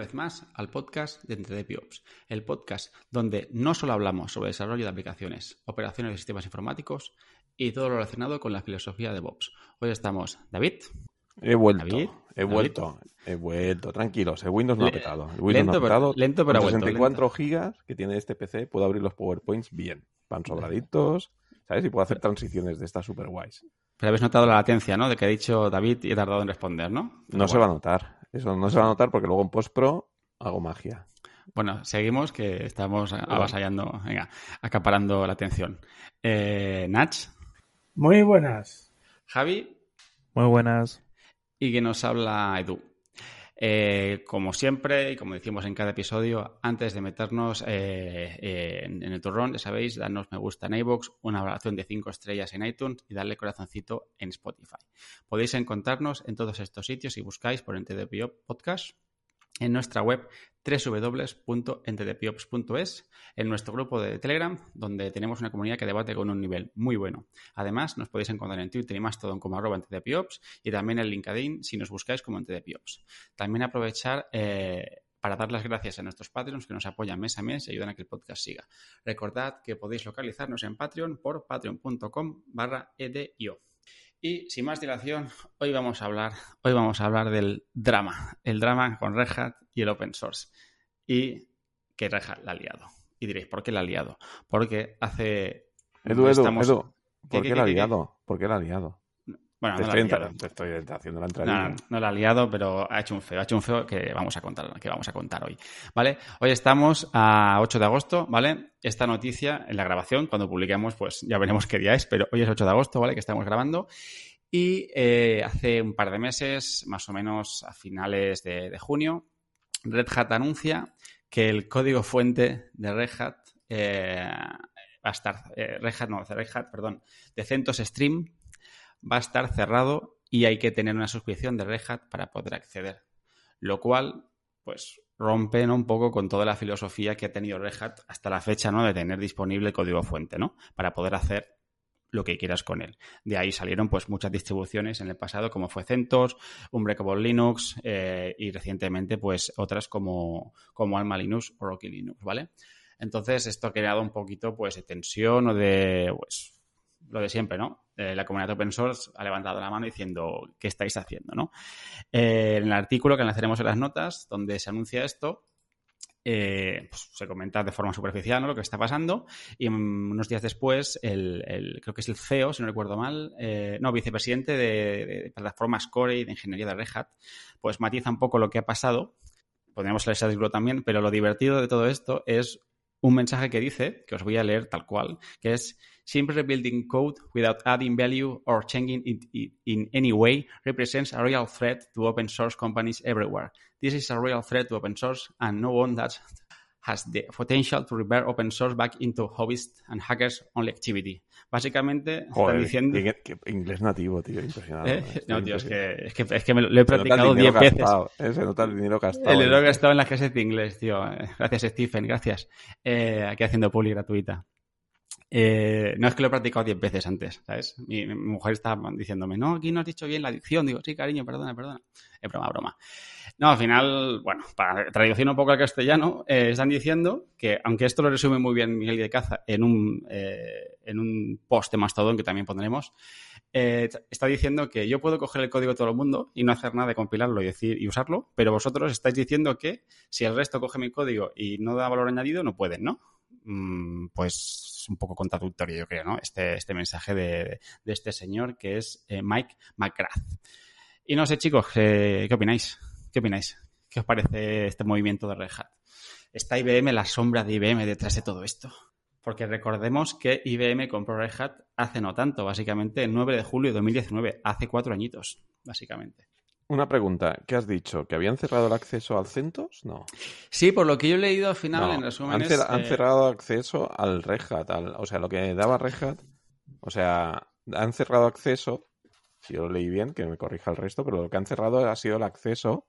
vez más al podcast de EntreDPOps, el podcast donde no solo hablamos sobre desarrollo de aplicaciones, operaciones de sistemas informáticos y todo lo relacionado con la filosofía de DevOps. Hoy estamos David. He vuelto, he vuelto, he vuelto, tranquilos, el Windows no ha petado. El Windows lento, no ha petado. Pero, lento, pero Con ha vuelto, 64 lento. gigas que tiene este PC, puedo abrir los PowerPoints bien. Van sobraditos, ¿sabes? Y puedo hacer transiciones de estas super guays. Pero habéis notado la latencia, ¿no? De que ha dicho David y he tardado en responder, ¿no? No se va a notar. Eso no se va a notar porque luego en post-pro hago magia. Bueno, seguimos que estamos avasallando, venga, acaparando la atención. Eh, Nach, Muy buenas. Javi Muy buenas. y que nos habla Edu. Eh, como siempre, y como decimos en cada episodio, antes de meternos eh, eh, en, el turrón, ya sabéis, darnos me gusta en iVoox, una valoración de 5 estrellas en iTunes y darle corazoncito en Spotify. Podéis encontrarnos en todos estos sitios si buscáis por NTDPO Podcast en nuestra web www.entdpiops.es, en nuestro grupo de Telegram, donde tenemos una comunidad que debate con un nivel muy bueno. Además, nos podéis encontrar en Twitter y Mastodon como arroba y también en LinkedIn si nos buscáis como entdpiops. También aprovechar eh, para dar las gracias a nuestros Patreons que nos apoyan mes a mes y ayudan a que el podcast siga. Recordad que podéis localizarnos en Patreon por patreon.com barra edio. Y sin más dilación, hoy vamos a hablar, hoy vamos a hablar del drama, el drama con Red Hat y el open source. Y que Red Hat la ha liado. Y diréis, ¿por qué la ha liado? Porque hace... Edu, Edu, estamos- Edu, ¿por ¿Qué, qué, qué, la ha liado? ¿Por qué la ha liado? Bueno, te, no estoy ha entra- liado. te estoy haciendo la No, entradilla. no, no la ha liado, pero ha hecho un feo, ha hecho un feo que vamos a contar, que vamos a contar hoy. ¿Vale? Hoy estamos a 8 de agosto, ¿vale? Esta noticia en la grabación, cuando publiquemos, pues ya veremos qué día es, pero hoy es 8 de agosto, ¿vale? Que estamos grabando. Y eh, hace un par de meses, más o menos a finales de, de junio, Red Hat anuncia que el código fuente de Red Hat eh, va a estar, eh, Red Hat, no, Red Hat, perdón, de CentOS Stream va a estar cerrado y hay que tener una suscripción de Red Hat para poder acceder. Lo cual, pues, rompe un poco con toda la filosofía que ha tenido Red Hat hasta la fecha, ¿no? De tener disponible código fuente, ¿no? Para poder hacer lo que quieras con él. De ahí salieron pues muchas distribuciones en el pasado como fue CentOS, Unbreakable Linux eh, y recientemente pues otras como, como Alma Linux o Rocky Linux, ¿vale? Entonces esto ha creado un poquito pues de tensión o de pues lo de siempre, ¿no? Eh, la comunidad open source ha levantado la mano diciendo ¿qué estáis haciendo, no? Eh, en el artículo que enlazaremos en las notas donde se anuncia esto eh, pues, se comenta de forma superficial ¿no? lo que está pasando y mm, unos días después el, creo que es el CEO, si no recuerdo mal, no, vicepresidente de, de plataformas Core y de ingeniería de Red Hat, pues matiza un poco lo que ha pasado. Podríamos leer ese artículo también, pero lo divertido de todo esto es un mensaje que dice, que os voy a leer tal cual, que es Simple building code without adding value or changing it in any way represents a real threat to open source companies everywhere. This is a real threat to open source and no one that has the potential to revert open source back into hobbyist and hackers only activity. Básicamente Joder, están diciendo... qué inglés nativo, tío, impresionante. ¿Eh? Estoy No, tío, es que, es que, es que me lo, lo he practicado dinero 10 veces. gastado, ¿eh? Se nota el dinero gastado. El dinero que estaba en las clases de inglés, tío. Gracias, Stephen, gracias. Eh, aquí haciendo publi gratuita. Eh, no es que lo he practicado 10 veces antes, ¿sabes? Mi, mujer está diciéndome, no, aquí no has dicho bien la dicción. Digo, sí, cariño, perdona, perdona. Es broma, broma. No, al final, bueno, para traducir un poco al castellano, eh, están diciendo que, aunque esto lo resume muy bien Miguel de Caza en un, eh, en un post de Mastodon que también pondremos, eh, está diciendo que yo puedo coger el código de todo el mundo y no hacer nada de compilarlo y, decir, y usarlo, pero vosotros estáis diciendo que si el resto coge mi código y no da valor añadido, no pueden, ¿no? Mm, pues un poco contradictorio, yo creo, ¿no? Este, este mensaje de, de este señor que es eh, Mike McGrath. Y no sé, chicos, eh, ¿qué opináis? ¿Qué opináis? ¿Qué os parece este movimiento de Red Hat? ¿Está IBM, la sombra de IBM detrás de todo esto? Porque recordemos que IBM compró Red Hat hace no tanto, básicamente el 9 de julio de 2019, hace cuatro añitos, básicamente. Una pregunta, ¿qué has dicho? ¿Que habían cerrado el acceso al CentOS? No. Sí, por lo que yo he leído al final, No, en resumen, han, han eh, cerrado acceso al Red Hat, al- o sea, lo que daba Red Hat, o sea, han cerrado acceso, si yo lo leí bien, que me corrija el resto, pero lo que han cerrado ha sido el acceso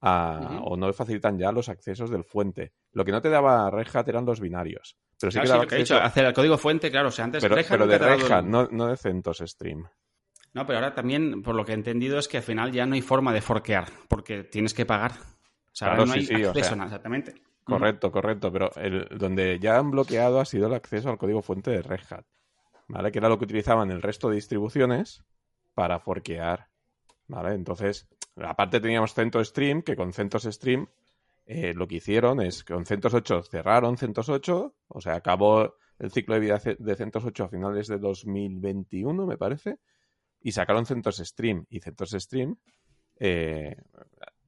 a, o no facilitan ya los accesos del fuente. Lo que no te daba Red Hat eran los binarios, pero sí claro, que sí, daba lo que he acceso, dicho, hacer el código fuente, claro, o sea, antes pero, Red Hat pero nunca de Red el- Hat, no, no de CentOS Stream. No, pero ahora también, por lo que he entendido, es que al final ya no hay forma de forquear, porque tienes que pagar. O sea, Claro, ahora no sí, hay sí, o acceso, sea, nada, exactamente. Correcto, correcto, pero el, donde ya han bloqueado ha sido el acceso al código fuente de Red Hat, ¿vale? Que era lo que utilizaban el resto de distribuciones para forquear, ¿vale? Entonces, aparte teníamos CentOS Stream, que con CentOS Stream eh, lo que hicieron es que con CentOS 8 cerraron CentOS 8, o sea, acabó el ciclo de vida de CentOS 8 a finales de 2021, me parece, y sacaron CentOS Stream. Y CentOS Stream, eh,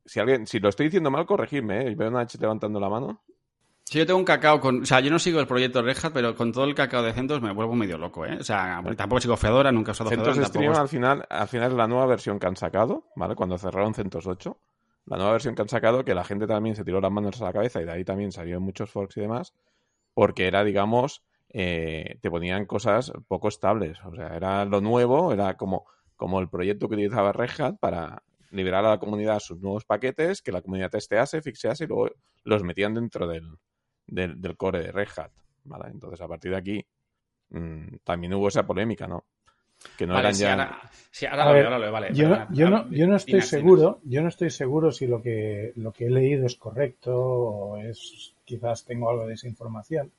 si alguien, si lo estoy diciendo mal, corregidme, ¿eh? Veo a Nach levantando la mano. Sí, yo tengo un cacao con. O sea, yo no sigo el proyecto Red Hat, pero con todo el cacao de CentOS me vuelvo medio loco, ¿eh? O sea, tampoco sigo Fedora, nunca he usado Fedora. CentOS tampoco Stream es- al final, al final es la nueva versión que han sacado, ¿vale? Cuando cerraron CentOS 8. La nueva versión que han sacado, que la gente también se tiró las manos a la cabeza y de ahí también salieron muchos forks y demás, porque era, digamos, eh, te ponían cosas poco estables. O sea, era lo nuevo, era como, como el proyecto que utilizaba Red Hat para liberar a la comunidad sus nuevos paquetes, que la comunidad testease, fixease y luego los metían dentro del, del, del core de Red Hat. ¿vale? Entonces, a partir de aquí, mm, también hubo esa polémica, ¿no? Que no Vale, eran ya... ahora, A lo ver, veo, ahora lo veo, vale. Yo no, perdona, yo no, yo no estoy seguro, yo no estoy seguro si lo que, lo que he leído es correcto o es, quizás tengo algo de desinformación,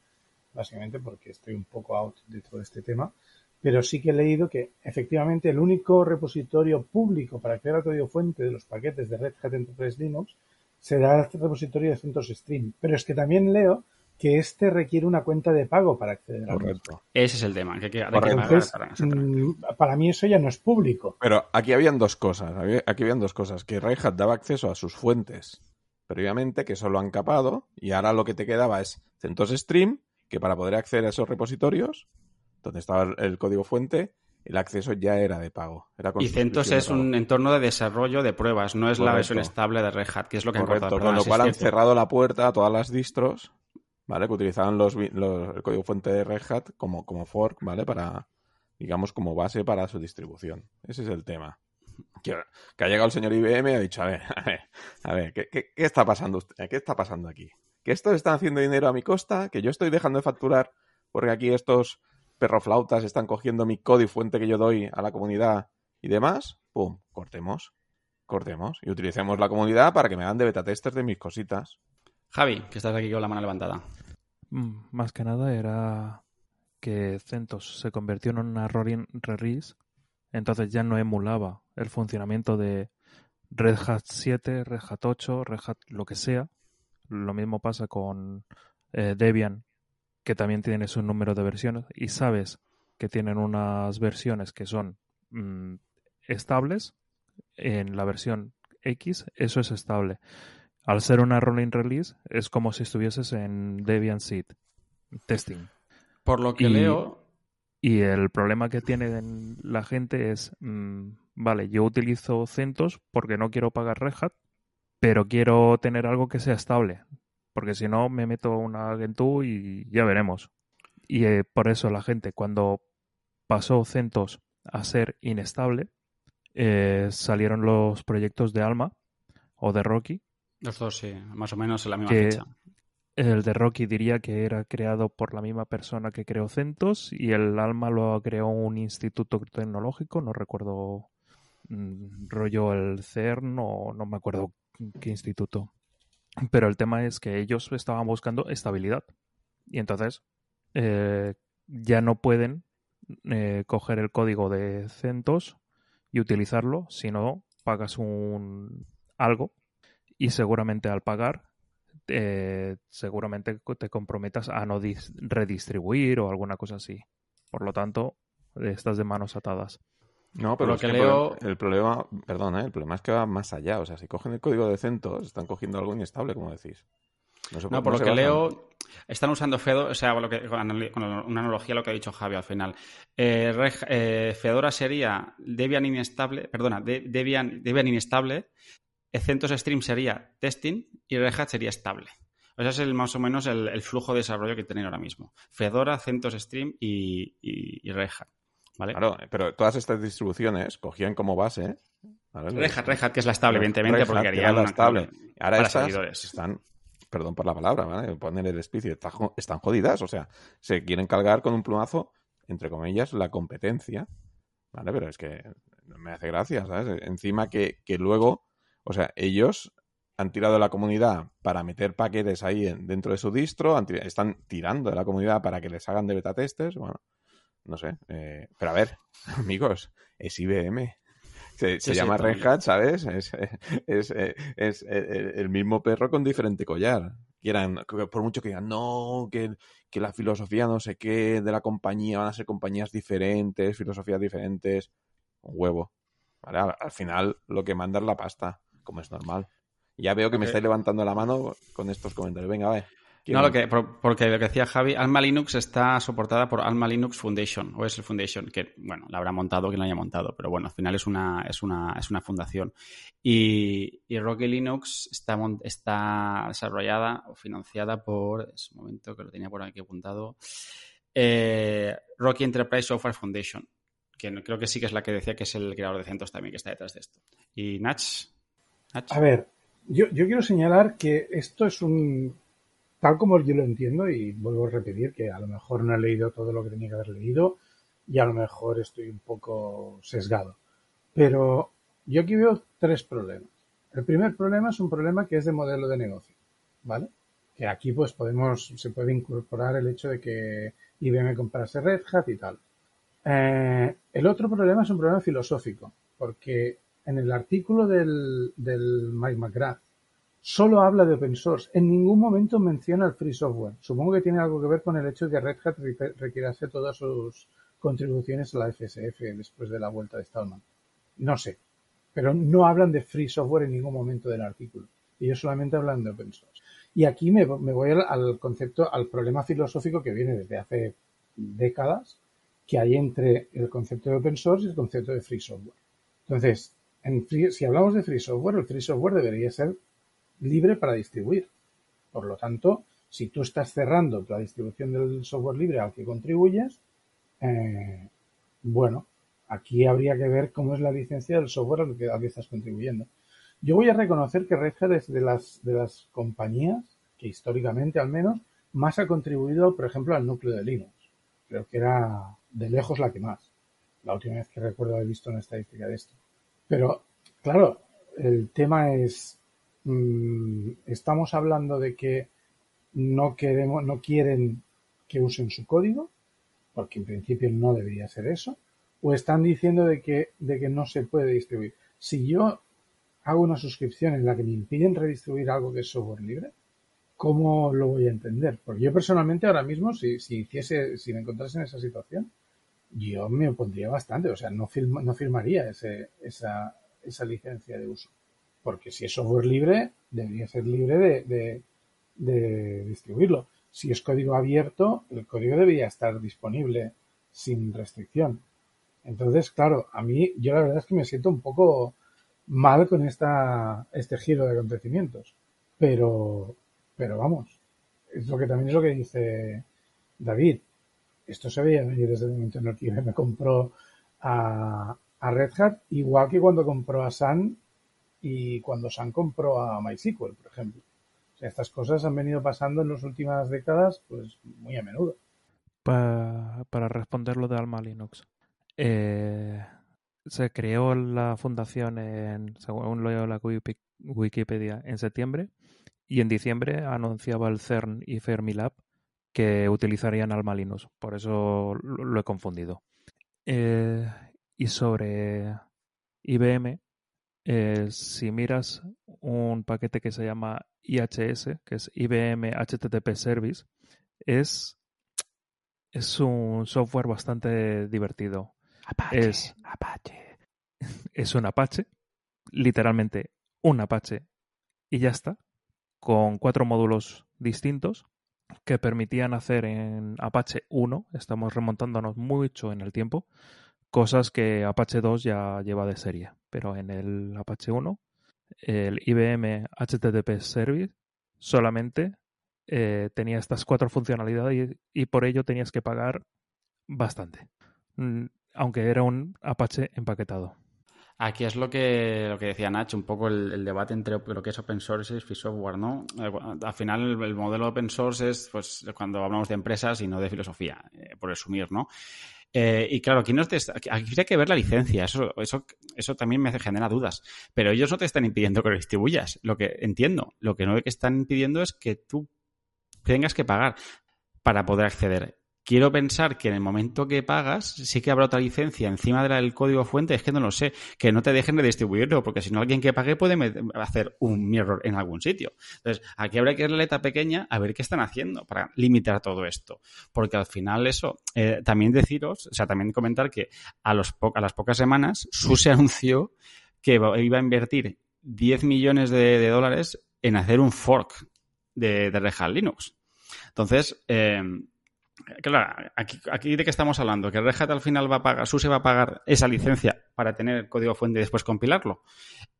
básicamente porque estoy un poco out de todo este tema, pero sí que he leído que efectivamente el único repositorio público para crear el código fuente de los paquetes de Red Hat Enterprise Linux será el repositorio de CentOS Stream. Pero es que también leo que este requiere una cuenta de pago para acceder a mismo. Correcto. Ese es el tema, que, hay que, para- mm, para mí eso ya no es público. Pero aquí habían dos cosas. Aquí habían dos cosas. Que Red Hat daba acceso a sus fuentes previamente, que eso lo han capado, y ahora lo que te quedaba es CentOS Stream, que para poder acceder a esos repositorios, donde estaba el, código fuente, el acceso ya era de pago. Era Y CentOS es un entorno de desarrollo de pruebas, no es la versión estable de Red Hat, que es lo que Correcto, cortado. con lo cual han cerrado la puerta a todas las distros, ¿vale? Que utilizaban los, los- el código fuente de Red Hat como, como fork, ¿vale? Para, digamos, como base para su distribución. Ese es el tema. Que, que ha llegado el señor IBM y ha dicho, a ver, a ver, a ver, ¿qué, qué- qué está pasando usted- ¿Qué está pasando aquí? Que estos están haciendo dinero a mi costa, que yo estoy dejando de facturar porque aquí estos perroflautas están cogiendo mi código fuente que yo doy a la comunidad y demás. Pum, cortemos. Cortemos y utilicemos la comunidad para que me hagan de beta testers de mis cositas. Javi, que estás aquí con la mano levantada. Mm, Más que nada era que CentOS se convirtió en una Roaring release, entonces ya no emulaba el funcionamiento de Red Hat 7, Red Hat 8, Red Hat lo que sea. Lo mismo pasa con eh, Debian, que también tiene su número de versiones y sabes que tienen unas versiones que son mm, estables. En la versión X eso es estable. Al ser una rolling release es como si estuvieses en Debian Seed testing. Por lo que Y- leo, Y el problema que tiene la gente es, mm, vale, yo utilizo CentOS porque no quiero pagar Red Hat, pero quiero tener algo que sea estable, porque si no me meto una Gentoo y ya veremos. Y eh, por eso la gente cuando pasó CentOS a ser inestable, eh, salieron los proyectos de Alma o de Rocky, los dos sí, más o menos en la misma que fecha. El de Rocky diría que era creado por la misma persona que creó CentOS y el Alma lo creó un instituto tecnológico, no recuerdo mm, rollo el CERN o no me acuerdo qué instituto. Pero el tema es que ellos estaban buscando estabilidad y entonces eh, ya no pueden eh, coger el código de CentOS y utilizarlo, si no pagas un algo y seguramente al pagar eh, seguramente te comprometas a no dis- redistribuir o alguna cosa así. Por lo tanto, estás de manos atadas. No, pero lo es que el leo- problema- el problema, perdón, ¿eh? el problema es que va más allá. O sea, si cogen el código de CentOS, están cogiendo algo inestable, como decís. No, se- No, por no lo que leo, están usando Fedora, o sea, lo que- con una analogía a lo que ha dicho Javi al final. Eh, eh, Fedora sería Debian inestable, perdona, de- Debian, Debian inestable, CentOS Stream sería testing y Red Hat sería estable. O sea, es el, más o menos el, el flujo de desarrollo que tienen ahora mismo. Fedora, CentOS Stream y, y, y Red Hat. ¿Vale? Claro, pero todas estas distribuciones cogían como base. Red Hat, Red Hat, que es la estable, evidentemente, Red porque Hat, que la una estable. Ahora para estas están, perdón por la palabra, ¿vale? poner el despicio, están, jo- están jodidas. O sea, se quieren cargar con un plumazo, entre comillas, la competencia. ¿Vale? Pero es que me hace gracia, ¿sabes? Encima que, que luego, o sea, ellos han tirado de la comunidad para meter paquetes ahí en- dentro de su distro, han están tirando de la comunidad para que les hagan de beta testers, bueno, no sé. eh, pero a ver, amigos, es IBM. Se, se Sí, sí, llama Red Hat, ¿sabes? Es, es, es- es el, mismo perro con diferente collar. Quieran, por mucho que digan, no, que, que la filosofía no sé qué de la compañía van a ser compañías diferentes, filosofías diferentes. Un huevo. ¿Vale? Al, al final lo que manda es la pasta, como es normal. Ya veo que me estáis levantando la mano con estos comentarios. Venga, a ver. ¿quién- No, lo que, por- porque lo que decía Javi, Alma Linux está soportada por Alma Linux Foundation, o es el Foundation, que, bueno, la habrá montado quien la haya montado, pero bueno, al final es una, es una, es una fundación. Y, y Rocky Linux está, está desarrollada o financiada por, es un momento que lo tenía por aquí apuntado, eh, Rocky Enterprise Software Foundation, que creo que sí que es la que decía que es el creador de CentOS también que está detrás de esto. Y Nach. A ver, yo, quiero señalar que esto es un, tal como yo lo entiendo, y vuelvo a repetir que a lo mejor no he leído todo lo que tenía que haber leído y a lo mejor estoy un poco sesgado. Pero yo aquí veo tres problemas. El primer problema es un problema que es de modelo de negocio, ¿vale? Que aquí pues podemos, se puede incorporar el hecho de que IBM comprase Red Hat y tal. Eh, el otro problema es un problema filosófico, porque en el artículo del, del Mike McGrath solo habla de open source. En ningún momento menciona el free software. Supongo que tiene algo que ver con el hecho de que Red Hat re- retirase todas sus contribuciones a la FSF después de la vuelta de Stallman. No sé. Pero no hablan de free software en ningún momento del artículo. Ellos solamente hablan de open source. Y aquí me, me voy al, al concepto, al problema filosófico que viene desde hace décadas que hay entre el concepto de open source y el concepto de free software. Entonces, si hablamos de free software, el free software debería ser libre para distribuir. Por lo tanto, si tú estás cerrando la distribución del software libre al que contribuyes, eh, bueno, aquí habría que ver cómo es la licencia del software al que, al que estás contribuyendo. Yo voy a reconocer que Red Hat es de las, de las compañías que históricamente al menos más ha contribuido, por ejemplo, al núcleo de Linux. Creo que era de lejos la que más. La última vez que recuerdo haber visto una estadística de esto. Pero, claro, el tema es, mm, estamos hablando de que no queremos, no quieren que usen su código, porque en principio no debería ser eso, o están diciendo de que, de que no se puede distribuir. Si yo hago una suscripción en la que me impiden redistribuir algo que es software libre, ¿cómo lo voy a entender? Porque yo personalmente ahora mismo, si, si hiciese, si me encontrase en esa situación, yo me opondría bastante, o sea, no, firma- no firmaría ese, esa, esa licencia de uso. Porque si es software libre, debería ser libre de, de- de distribuirlo. Si es código abierto, el código debería estar disponible sin restricción. Entonces, claro, a mí, yo la verdad es que me siento un poco mal con esta, este giro de acontecimientos. Pero, pero vamos, es lo que también es lo que dice David. Esto se veía venir desde el momento en el que IBM compró a, Red Hat, igual que cuando compró a Sun y cuando Sun compró a MySQL, por ejemplo. O sea, estas cosas han venido pasando en las últimas décadas, pues muy a menudo. Pa- para responder lo de Alma Linux. Eh, se creó la fundación, en, según lo de la Wiki- Wikipedia, en septiembre y en diciembre anunciaba el CERN y Fermilab que utilizarían Alma Linux. Por eso lo, he confundido. Eh, y sobre IBM, eh, si miras un paquete que se llama IHS, que es IBM HTTP Service, es, es un software bastante divertido. es, es un Apache, literalmente un Apache y ya está, con cuatro módulos distintos que permitían hacer en Apache 1, estamos remontándonos mucho en el tiempo, cosas que Apache 2 ya lleva de serie, pero en el Apache 1, el IBM HTTP Service solamente eh, tenía estas cuatro funcionalidades y, por ello tenías que pagar bastante, Mm, aunque era un Apache empaquetado. Aquí es lo que, lo que decía Nacho, un poco el, debate entre lo que es open source y software, ¿no? Eh, Al final, el, el modelo open source es pues cuando hablamos de empresas y no de filosofía, eh, por resumir, ¿no? Eh, y claro, aquí, no te, aquí hay que ver la licencia, eso, eso, eso también me genera dudas. Pero ellos no te están impidiendo que lo distribuyas, lo que entiendo. Lo que no que están impidiendo es que tú tengas que pagar para poder acceder quiero pensar que en el momento que pagas, sí que habrá otra licencia encima del código fuente, es que no lo sé, que no te dejen de distribuirlo, porque si no alguien que pague puede hacer un mirror en algún sitio. Entonces, aquí habrá que ir la letra pequeña a ver qué están haciendo para limitar todo esto. Porque al final eso, eh, también deciros, o sea, también comentar que a, los a las pocas semanas, SUSE anunció que iba a invertir 10 millones de, dólares en hacer un fork de, de Red Hat Linux. Entonces, eh, Claro, aquí, de qué estamos hablando, que Red Hat al final va a pagar, SUSE va a pagar esa licencia para tener el código fuente y después compilarlo.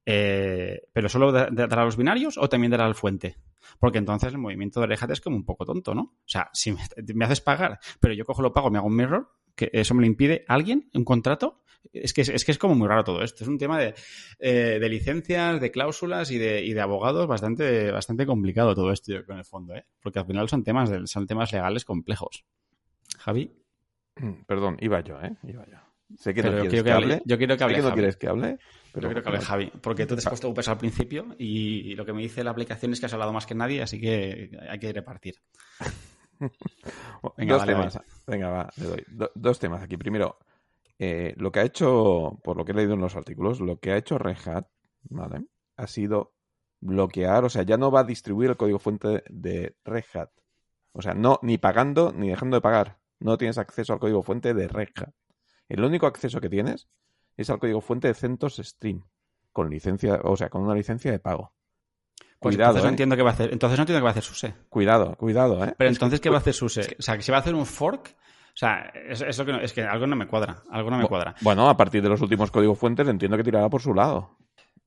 Eh, ¿Pero solo dará los binarios o también dará al fuente? Porque entonces el movimiento de Hat es como un poco tonto, ¿no? O sea, si me, haces pagar, pero yo cojo lo pago, me hago un mirror, que eso me lo impide alguien, un contrato, es que es, que es como muy raro todo esto. Es un tema de, eh, de licencias, de cláusulas y de, y de, abogados bastante, bastante complicado todo esto en el fondo, ¿eh? Porque al final son temas, de, son temas legales complejos. Javi. Perdón, iba yo, ¿eh? Iba yo. Sé que no quieres que, que, hable. Yo quiero que hable. Sé que no quieres que hable. Pero yo quiero que hable Javi, porque tú te has puesto upes al principio y, lo que me dice la aplicación es que has hablado más que nadie, así que hay que repartir. Venga, dos temas. Venga, va, le doy. dos temas aquí. Primero, eh, lo que ha hecho, por lo que he leído en los artículos, lo que ha hecho Red Hat, ¿vale? Ha sido bloquear, o sea, ya no va a distribuir el código fuente de Red Hat. O sea, no, ni pagando ni dejando de pagar. No tienes acceso al código fuente de Red Hat. El único acceso que tienes es al código fuente de CentOS Stream, con licencia, o sea, con una licencia de pago. Pues cuidado, entonces no ¿eh? entiendo qué va a hacer. Entonces no entiendo qué va a hacer SUSE. Cuidado, cuidado, ¿eh? Pero entonces, ¿qué va a hacer SUSE? O sea, que si va a hacer un fork, o sea, es, es, que, es que algo no me cuadra. Algo no me cuadra. Bueno, a partir de los últimos códigos fuentes entiendo que tirará por su lado.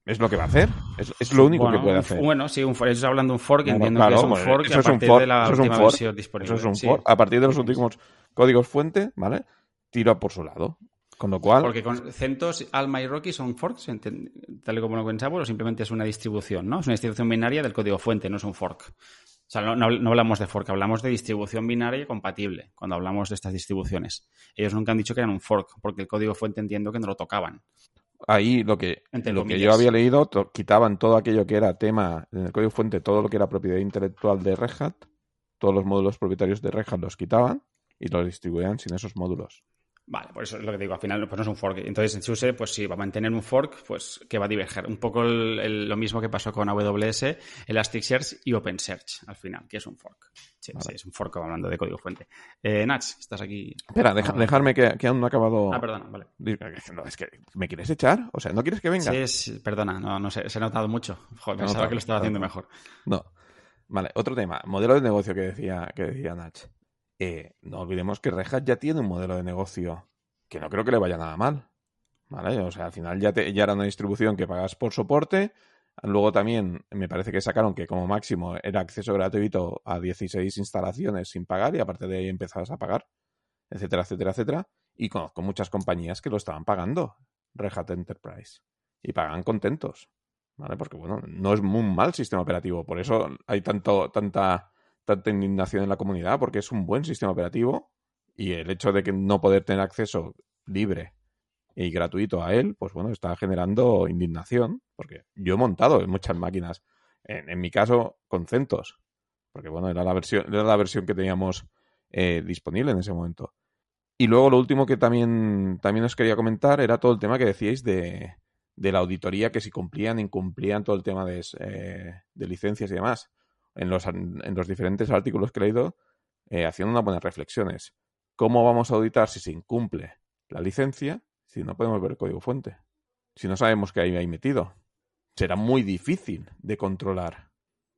Es lo que va a hacer. Es, es lo único que puede hacer. Bueno, sí, un fork. Ellos hablando de un fork, entiendo que es un fork eso a partir fork, de la última versión disponible. Eso es un sí. fork. A partir de los últimos códigos fuente, ¿vale? Tira por su lado. Con lo cual. Porque con CentOS, Alma y Rocky son forks, tal y como lo pensamos, o simplemente es una distribución, ¿no? Es una distribución binaria del código fuente, no es un fork. O sea, no, hablamos de fork, hablamos de distribución binaria compatible cuando hablamos de estas distribuciones. Ellos nunca han dicho que eran un fork, porque el código fuente entiendo que no lo tocaban. Ahí lo que, lo que yo había leído, to, quitaban todo aquello que era tema en el código fuente, todo lo que era propiedad intelectual de Red Hat, todos los módulos propietarios de Red Hat los quitaban y los distribuían sin esos módulos. Vale, por eso es lo que digo, al final pues no es un fork. Entonces en SUSE, pues sí, va a mantener un fork pues que va a diverger. Un poco el, el, lo mismo que pasó con AWS, Elasticsearch y OpenSearch, al final, que es un fork. Sí, vale. sí es un fork hablando de código fuente. Eh, Nach, estás aquí. Espera, deja, dejarme que, que, aún no ha acabado. Ah, perdona, vale. No, es que me quieres echar, o sea, ¿no quieres que venga? Sí, sí perdona, no, no sé, se ha notado mucho. Joder, pensaba notado, que lo estaba haciendo mejor. No. Vale, otro tema, modelo de negocio que decía, que decía Nach. Eh, no olvidemos que Red Hat ya tiene un modelo de negocio que no creo que le vaya nada mal. ¿Vale? O sea, al final ya, te, ya era una distribución que pagas por soporte. Luego también me parece que sacaron que como máximo era acceso gratuito a 16 instalaciones sin pagar y aparte de ahí empezabas a pagar, etcétera, etcétera, etcétera. Y conozco muchas compañías que lo estaban pagando, Red Hat Enterprise, y pagan contentos. ¿Vale? Porque bueno, no es un mal sistema operativo, por eso hay tanto, tanta, tanta indignación en la comunidad, porque es un buen sistema operativo y el hecho de que no poder tener acceso libre y gratuito a él, pues bueno, está generando indignación, porque yo he montado en muchas máquinas, en, en mi caso con CentOS, porque bueno, era la versión, era la versión que teníamos eh, disponible en ese momento. Y luego lo último que también, también os quería comentar era todo el tema que decíais de, de la auditoría, que si cumplían, incumplían todo el tema de, eh, de licencias y demás. En los, en los diferentes artículos que he leído, eh, haciendo unas buenas reflexiones. ¿Cómo vamos a auditar si se incumple la licencia si no podemos ver el código fuente? Si no sabemos qué hay ahí metido. Será muy difícil de controlar.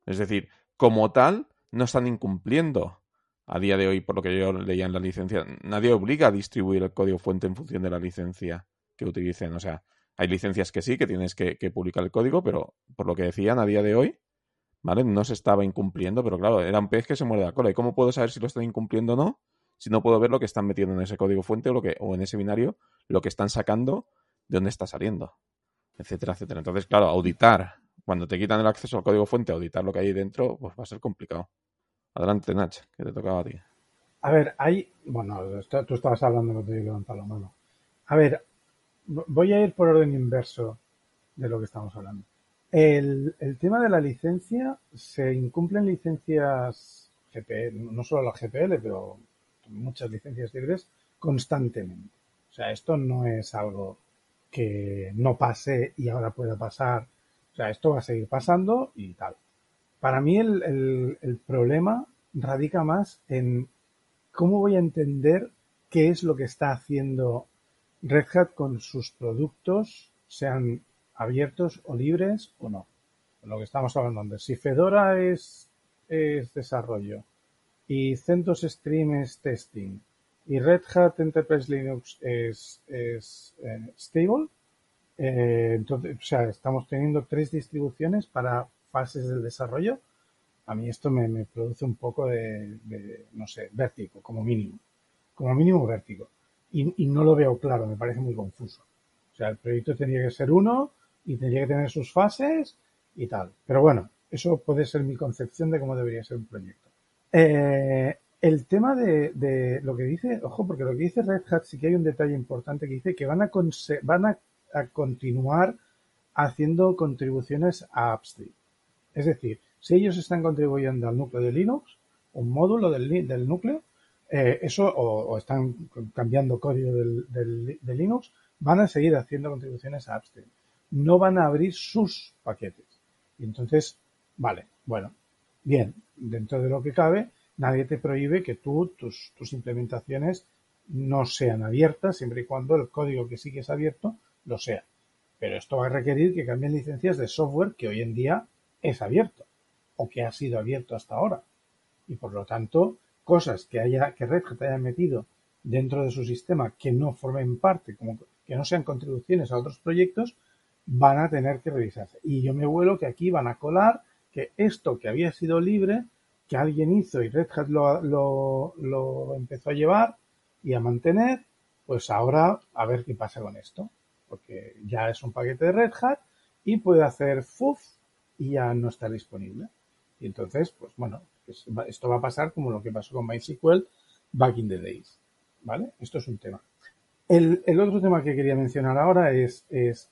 Es decir, como tal, no están incumpliendo a día de hoy, por lo que yo leía en la licencia. Nadie obliga a distribuir el código fuente en función de la licencia que utilicen. O sea, hay licencias que sí, que tienes que, que publicar el código, pero por lo que decían a día de hoy, ¿vale? No se estaba incumpliendo, pero claro, era un pez que se muerde la cola. ¿Y cómo puedo saber si lo están incumpliendo o no? si no puedo ver lo que están metiendo en ese código fuente o, lo que, o en ese binario, lo que están sacando, de dónde está saliendo, etcétera, etcétera. Entonces, claro, auditar, cuando te quitan el acceso al código fuente, auditar lo que hay dentro, pues va a ser complicado. Adelante, Nach, que te tocaba a ti. A ver, hay, bueno, tú estabas hablando cuando yo levantaba la mano. A ver, vo- voy a ir por orden inverso de lo que estamos hablando. El, el tema de la licencia, se incumplen licencias GPL, no solo la GPL, pero muchas licencias libres constantemente. O sea, esto no es algo que no pase y ahora pueda pasar. O sea, esto va a seguir pasando y tal. Para mí el, el- el problema radica más en cómo voy a entender qué es lo que está haciendo Red Hat con sus productos, sean abiertos o libres o no. Lo que estamos hablando antes. Si Fedora es, es desarrollo y CentOS Stream es testing y Red Hat Enterprise Linux es, es eh, stable, eh, entonces, o sea, estamos teniendo tres distribuciones para fases del desarrollo. A mí esto me, me produce un poco de, no sé, vértigo, como mínimo. Como mínimo vértigo. Y, y no lo veo claro, me parece muy confuso. O sea, el proyecto tendría que ser uno y tendría que tener sus fases y tal. Pero bueno, eso puede ser mi concepción de cómo debería ser un proyecto. Eh, el tema de, de lo que dice, ojo, porque lo que dice Red Hat sí que hay un detalle importante que dice que van a, van a, continuar haciendo contribuciones a Upstream. Es decir, si ellos están contribuyendo al núcleo de Linux, un módulo del, del núcleo, eh, eso, o, o están cambiando código del, del- de Linux, van a seguir haciendo contribuciones a Upstream. No van a abrir sus paquetes. Y entonces, vale, bueno, bien, dentro de lo que cabe, nadie te prohíbe que tú, tus, tus implementaciones no sean abiertas, siempre y cuando el código que sí que es abierto lo sea. Pero esto va a requerir que cambien licencias de software que hoy en día es abierto o que ha sido abierto hasta ahora. Y por lo tanto, cosas que haya, que Red Hat haya metido dentro de su sistema que no formen parte, como que no sean contribuciones a otros proyectos, van a tener que revisarse. Y yo me vuelo que aquí van a colar que esto que había sido libre, que alguien hizo y Red Hat lo, lo, lo empezó a llevar y a mantener, pues ahora a ver qué pasa con esto. Porque ya es un paquete de Red Hat y puede hacer FUF y ya no está disponible. Y entonces, pues bueno, esto va a pasar como lo que pasó con MySQL back in the days. ¿Vale? Esto es un tema. El, el otro tema que quería mencionar ahora es, es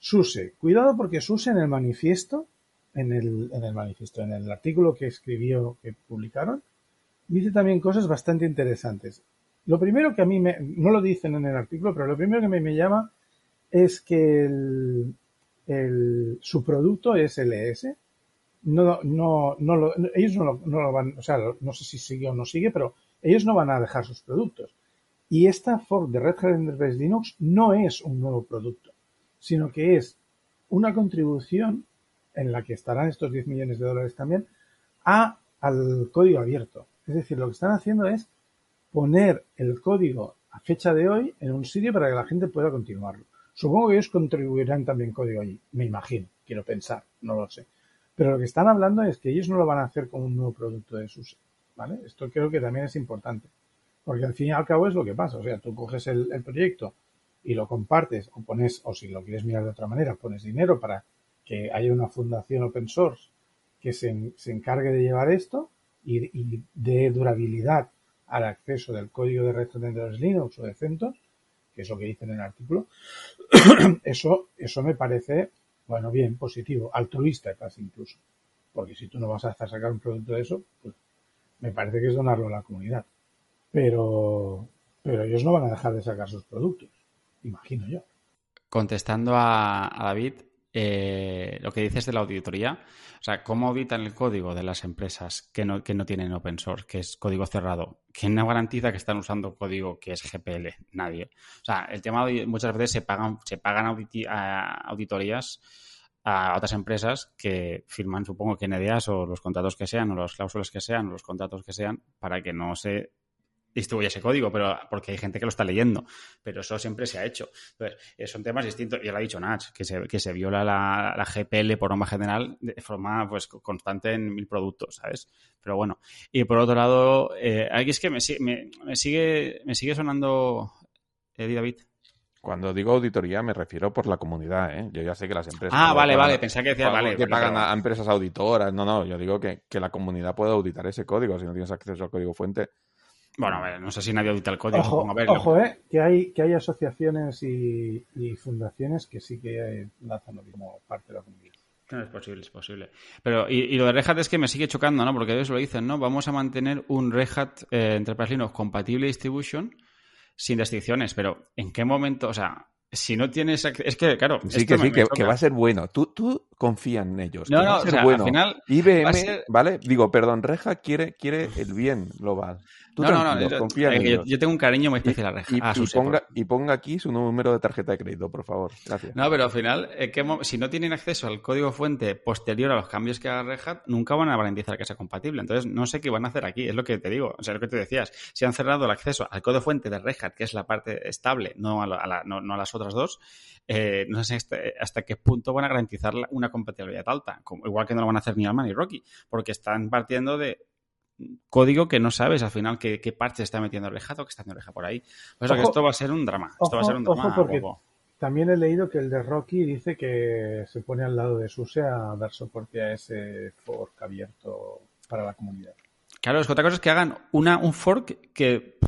SUSE. Cuidado porque SUSE en el manifiesto, en el, manifiesto, en el artículo que escribió, que publicaron, dice también cosas bastante interesantes. Lo primero que a mí me, no lo dicen en el artículo, pero lo primero que me, me llama es que el, su producto es LS. No, no, no lo, ellos no lo, no lo van, o sea, no sé si sigue o no sigue, pero ellos no van a dejar sus productos. Y esta fork de Red Hat Enterprise Linux no es un nuevo producto, sino que es una contribución en la que estarán estos 10 millones de dólares también a, al código abierto. Es decir, lo que están haciendo es poner el código a fecha de hoy en un sitio para que la gente pueda continuarlo. Supongo que ellos contribuirán también código allí, me imagino, quiero pensar, no lo sé. Pero lo que están hablando es que ellos no lo van a hacer como un nuevo producto de SUSE, ¿vale? Esto creo que también es importante, porque al fin y al cabo es lo que pasa, o sea, tú coges el, el proyecto y lo compartes o pones, o si lo quieres mirar de otra manera, pones dinero para que haya una fundación open source que se, se encargue de llevar esto y, dé durabilidad al acceso del código de Red Enterprise Linux o de CentOS, que es lo que dice en el artículo, eso, eso me parece, bueno, bien, positivo, altruista casi incluso. Porque si tú no vas a sacar un producto de eso, pues me parece que es donarlo a la comunidad. Pero, pero ellos no van a dejar de sacar sus productos, imagino yo. Contestando a, David, eh, lo que dices de la auditoría, o sea, ¿cómo auditan el código de las empresas que no, que no tienen open source, que es código cerrado? ¿Quién no garantiza que están usando código que es GPL? Nadie. O sea, el tema de muchas veces se pagan, se pagan auditorías a otras empresas que firman, supongo que NDAs o los contratos que sean, o las cláusulas que sean, o los contratos que sean, para que no se distribuya ese código, pero porque hay gente que lo está leyendo. Pero eso siempre se ha hecho. Entonces, eh, son temas distintos. Ya lo ha dicho Nach, que se, que se viola la, la GPL por norma general de forma pues constante en mil productos, ¿sabes? Pero bueno. Y por otro lado, eh, aquí es que me, me, me sigue, me sigue sonando, eh, David. Cuando digo auditoría me refiero por la comunidad, ¿eh? Yo ya sé que las empresas... Ah, vale, pagan- vale, pensaba que decía, vale. que pagan pero- a empresas auditoras. No, no, yo digo que, que la comunidad puede auditar ese código si no tienes acceso al código fuente. Bueno, a ver, no sé si nadie audita el código, Ojo, supongo, a verlo. ojo, eh, que hay, que hay asociaciones y, y fundaciones que sí que lanzan lo como parte de la comunidad. No, es posible, es posible. Pero, y, y lo de Red Hat es que me sigue chocando, ¿no? Porque ellos lo dicen, ¿no? Vamos a mantener un Red Hat eh, Enterprise Linux compatible distribution sin restricciones. Pero, ¿en qué momento? O sea, si no tienes... Es que, claro... Sí, que sí, me que, va a ser bueno. Tú, tú confía en ellos. No, que va no, a o ser sea, bueno. al final IBM, va a ser- ¿vale? Digo, perdón, Reja quiere, quiere el bien global. Tú No, no, no, yo- confía en yo, yo tengo un cariño muy especial a. Y, a y ponga, y ponga aquí su número de tarjeta de crédito, por favor. Gracias. No, pero al final, eh, ¿qué mo- si no tienen acceso al código fuente posterior a los cambios que haga Red Hat, nunca van a garantizar que sea compatible. Entonces, no sé qué van a hacer aquí. Es lo que te digo. O sea, lo que te decías. Si han cerrado el acceso al código fuente de Red Hat, que es la parte estable, no a, la- a la- no, no a las otras dos, eh, no sé hasta, hasta qué punto van a garantizar una compatibilidad alta. Como- igual que no lo van a hacer ni Alman ni Rocky, porque están partiendo de código que no sabes al final qué, qué parche está metiendo Hat o qué está haciendo Hat por ahí. Por eso que esto va a ser un drama. Esto va a ser un drama. porque también he leído que el de Rocky dice que se pone al lado de SUSE a dar soporte a ese fork abierto para la comunidad. Claro, es que otra cosa es que hagan una, un fork que,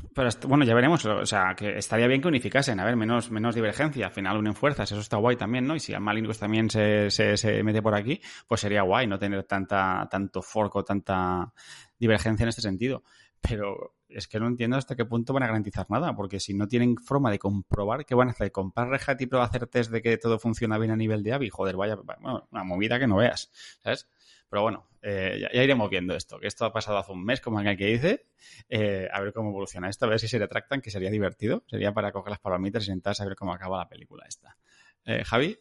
bueno, ya veremos, o sea, que estaría bien que unificasen, a ver, menos, menos divergencia, al final unen fuerzas, eso está guay también, ¿no? Y si Alma Linux también se, se, se mete por aquí, pues sería guay no tener tanta, tanto fork o tanta divergencia en este sentido. Pero es que no entiendo hasta qué punto van a garantizar nada, porque si no tienen forma de comprobar, ¿qué van a hacer? ¿Comprar Red Hat y probar hacer test de que todo funciona bien a nivel de AVI? Joder, vaya, bueno, una movida que no veas, ¿sabes? Pero bueno, eh, ya, ya iremos viendo esto, que esto ha pasado hace un mes, como el que dice, eh, a ver cómo evoluciona esto, a ver si se retractan, que sería divertido, sería para coger las palomitas y sentarse a ver cómo acaba la película esta. Eh, Javi,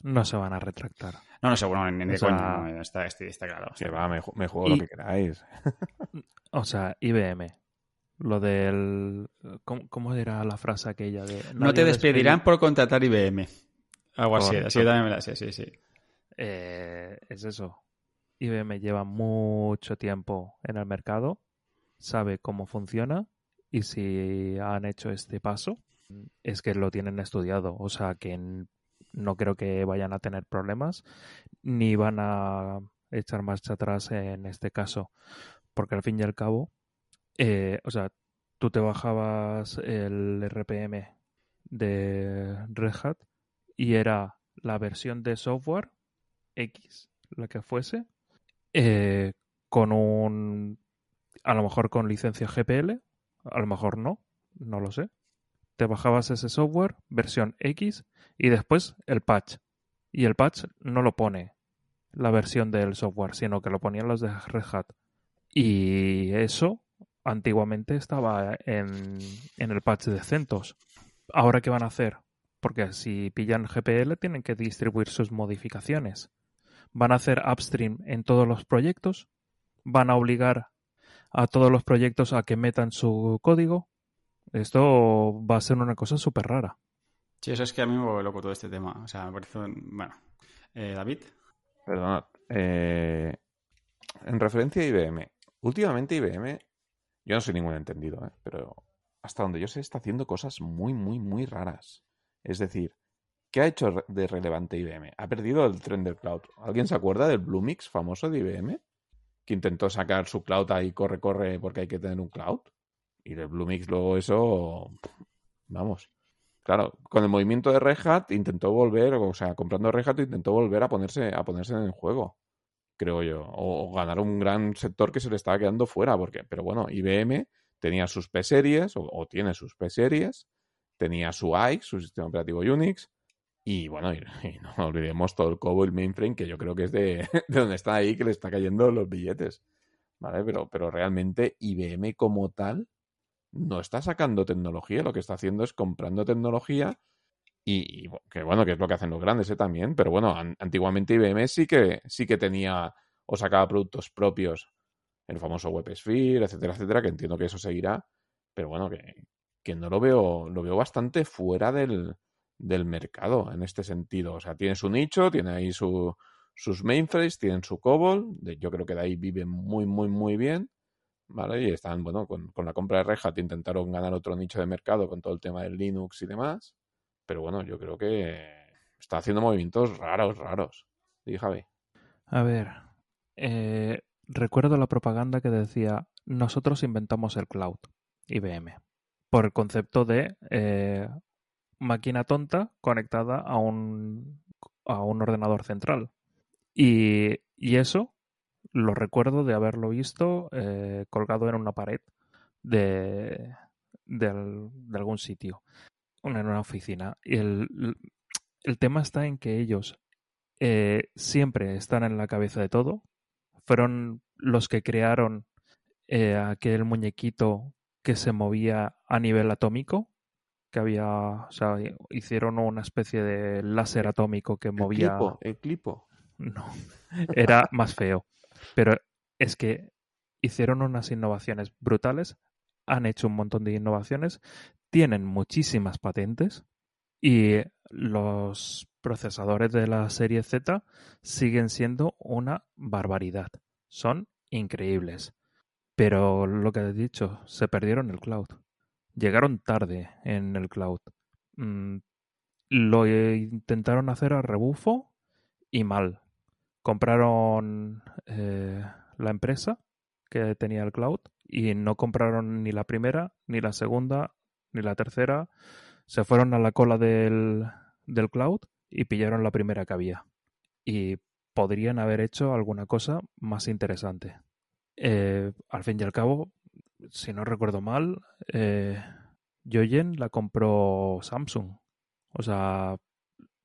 No se van a retractar. no, no sé, bueno, ni de O sea- no, está, está, está claro. Que va, me, me juego Y- lo que queráis. O sea, IBM. Lo del... ¿Cómo, cómo era la frase aquella de... No te despedirán despedi- por contratar IBM. Algo así, así también me la sé, sí, sí. Eh, es eso. IBM lleva mucho tiempo en el mercado, sabe cómo funciona y si han hecho este paso es que lo tienen estudiado. O sea que no creo que vayan a tener problemas ni van a echar marcha atrás en este caso. Porque al fin y al cabo, eh, o sea, tú te bajabas el RPM de Red Hat y era la versión de software X, la que fuese, eh, con un, a lo mejor con licencia GPL, a lo mejor no, no lo sé. Te bajabas ese software, versión X, y después el patch. Y el patch no lo pone la versión del software, sino que lo ponían los de Red Hat. Y eso antiguamente estaba en, en el patch de CentOS. Ahora, ¿qué van a hacer? Porque si pillan GPL tienen que distribuir sus modificaciones. ¿Van a hacer upstream en todos los proyectos? ¿Van a obligar a todos los proyectos a que metan su código? Esto va a ser una cosa súper rara. Sí, eso es que a mí me vuelve loco todo este tema. O sea, me parece. un- Bueno. Eh, David. Perdonad. eh, en referencia a IBM. Últimamente IBM, yo no soy ningún entendido, ¿eh? pero hasta donde yo sé está haciendo cosas muy, muy, muy raras. Es decir, ¿qué ha hecho de relevante IBM? Ha perdido el tren del cloud. ¿Alguien se acuerda del Bluemix famoso de IBM? Que intentó sacar su cloud ahí, corre, corre, porque hay que tener un cloud. Y del Bluemix luego eso, vamos. Claro, con el movimiento de Red Hat intentó volver, o sea, comprando Red Hat intentó volver a ponerse, a ponerse en el juego, creo yo, o, ganar un gran sector que se le estaba quedando fuera, porque, pero bueno, IBM tenía sus P-series, o, tiene sus P-series, tenía su AIX, su sistema operativo Unix, y bueno, y, no olvidemos todo el COBOL mainframe, que yo creo que es de, de donde está ahí, que le está cayendo los billetes, ¿vale? Pero, pero realmente IBM como tal no está sacando tecnología, lo que está haciendo es comprando tecnología y, que bueno, que es lo que hacen los grandes ¿eh? también, pero bueno, an- antiguamente IBM sí que sí que tenía o sacaba productos propios, el famoso WebSphere, etcétera, etcétera, que entiendo que eso seguirá, pero bueno, que, que no lo veo, lo veo bastante fuera del, del mercado en este sentido. O sea, tiene su nicho, tiene ahí su, sus mainframes, tienen su COBOL, de- yo creo que de ahí viven muy, muy, muy bien. ¿vale? Y están, bueno, con, con la compra de Red Hat intentaron ganar otro nicho de mercado con todo el tema del Linux y demás. Pero bueno, yo creo que está haciendo movimientos raros, raros. Sí, Javi. A ver, eh, recuerdo la propaganda que decía, nosotros inventamos el cloud. IBM. Por el concepto de eh, máquina tonta conectada a un, a un ordenador central. Y, y eso lo recuerdo de haberlo visto eh, colgado en una pared de, de, algún sitio, en una oficina. Y el, el tema está en que ellos eh, siempre están en la cabeza de todo. Fueron los que crearon eh, aquel muñequito que se movía a nivel atómico, que había, o sea, hicieron una especie de láser atómico que movía. Clipo, el clipo. No, era más feo. Pero es que hicieron unas innovaciones brutales, han hecho un montón de innovaciones, tienen muchísimas patentes y los procesadores de la serie Z siguen siendo una barbaridad. Son increíbles. Pero lo que he dicho, se perdieron el cloud. Llegaron tarde en el cloud. Mm, lo intentaron hacer a rebufo y mal. Compraron eh, la empresa que tenía el cloud y no compraron ni la primera, ni la segunda, ni la tercera. Se fueron a la cola del, del cloud y pillaron la primera que había. Y podrían haber hecho alguna cosa más interesante. Eh, al fin y al cabo, si no recuerdo mal, eh, Yoyen la compró Samsung. O sea,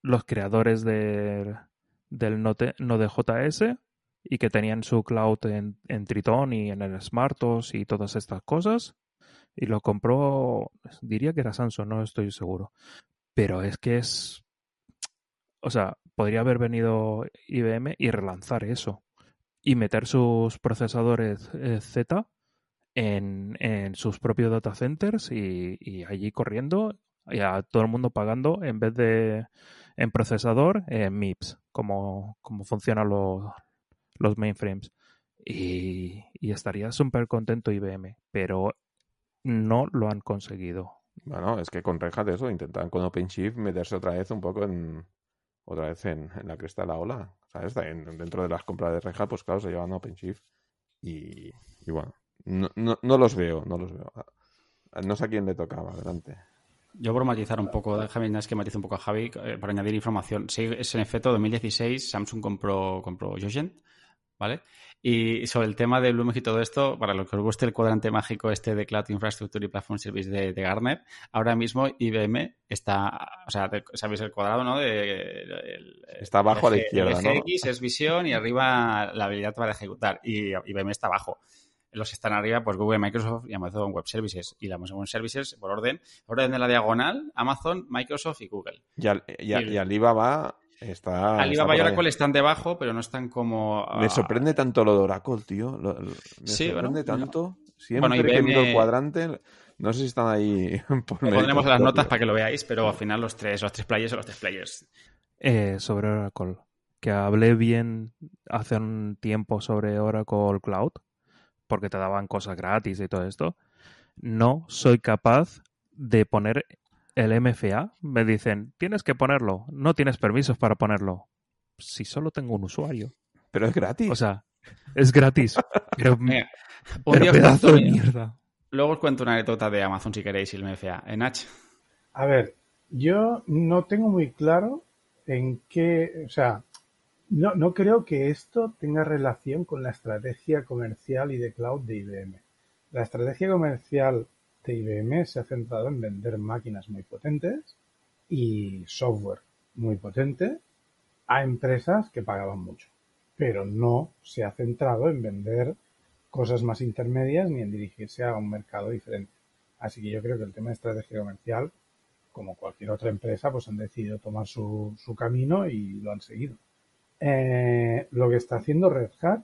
los creadores de, del Note, Node.js y que tenían su cloud en, en Triton y en el SmartOS y todas estas cosas. Y lo compró, diría que era Samsung, no estoy seguro. Pero es que es o sea, podría haber venido IBM y relanzar eso y meter sus procesadores eh, Z en, en, sus propios data centers y, y, allí corriendo y a todo el mundo pagando en vez de en procesador en MIPS, como, como funcionan los, los mainframes. Y, y estaría súper contento IBM, pero no lo han conseguido. Bueno, es que con Red eso intentan con OpenShift meterse otra vez un poco en, otra vez en, la cresta de la ola, ¿sabes? En, dentro de las compras de Reja, pues claro, se llevan OpenShift y, y bueno, no, no, no, los veo, no los veo. No sé a quién le tocaba, adelante. Yo por matizar un poco, déjame es que matice un poco a Javi, eh, para añadir información. Sí, es en efecto 2016, Samsung compró, compró Yogen, ¿vale? Y sobre el tema de Bloomberg y todo esto, para lo que os guste el cuadrante mágico este de Cloud Infrastructure y Platform Service de, de Gartner, ahora mismo IBM está, o sea, sabéis el cuadrado, ¿no? De, el, está abajo el, a la izquierda, el ¿no? X es visión y arriba la habilidad para ejecutar. Y IBM está abajo. Los que están arriba, pues Google, Microsoft y Amazon Web Services. Y la Amazon Web Services, por orden, por orden de la diagonal, Amazon, Microsoft y Google. Y, al, y, y, y Alibaba Está, Alibaba y Oracle están debajo, pero no están como. Uh... Me sorprende tanto lo de Oracle, tío. Lo, lo, me sí, sorprende bueno, tanto. Siempre bueno, IBM... que miro el cuadrante, no sé si están ahí. Por pondremos las notas para que lo veáis, pero al final los tres, los tres players son los tres players. Eh, sobre Oracle, que hablé bien hace un tiempo sobre Oracle Cloud, porque te daban cosas gratis y todo esto. No soy capaz de poner el MFA, me dicen, tienes que ponerlo, no tienes permisos para ponerlo. Si solo tengo un usuario. Pero es gratis. O sea, es gratis. pero, Mira, pero pedazo de mierda. Luego os cuento una anécdota de Amazon si queréis y el MFA. ¿En H? A ver, yo no tengo muy claro en qué, o sea, no, no creo que esto tenga relación con la estrategia comercial y de cloud de IBM. La estrategia comercial de IBM se ha centrado en vender máquinas muy potentes y software muy potente a empresas que pagaban mucho, pero no se ha centrado en vender cosas más intermedias ni en dirigirse a un mercado diferente. Así que yo creo que el tema de estrategia comercial, como cualquier otra empresa, pues han decidido tomar su, su camino y lo han seguido. Eh, lo que está haciendo Red Hat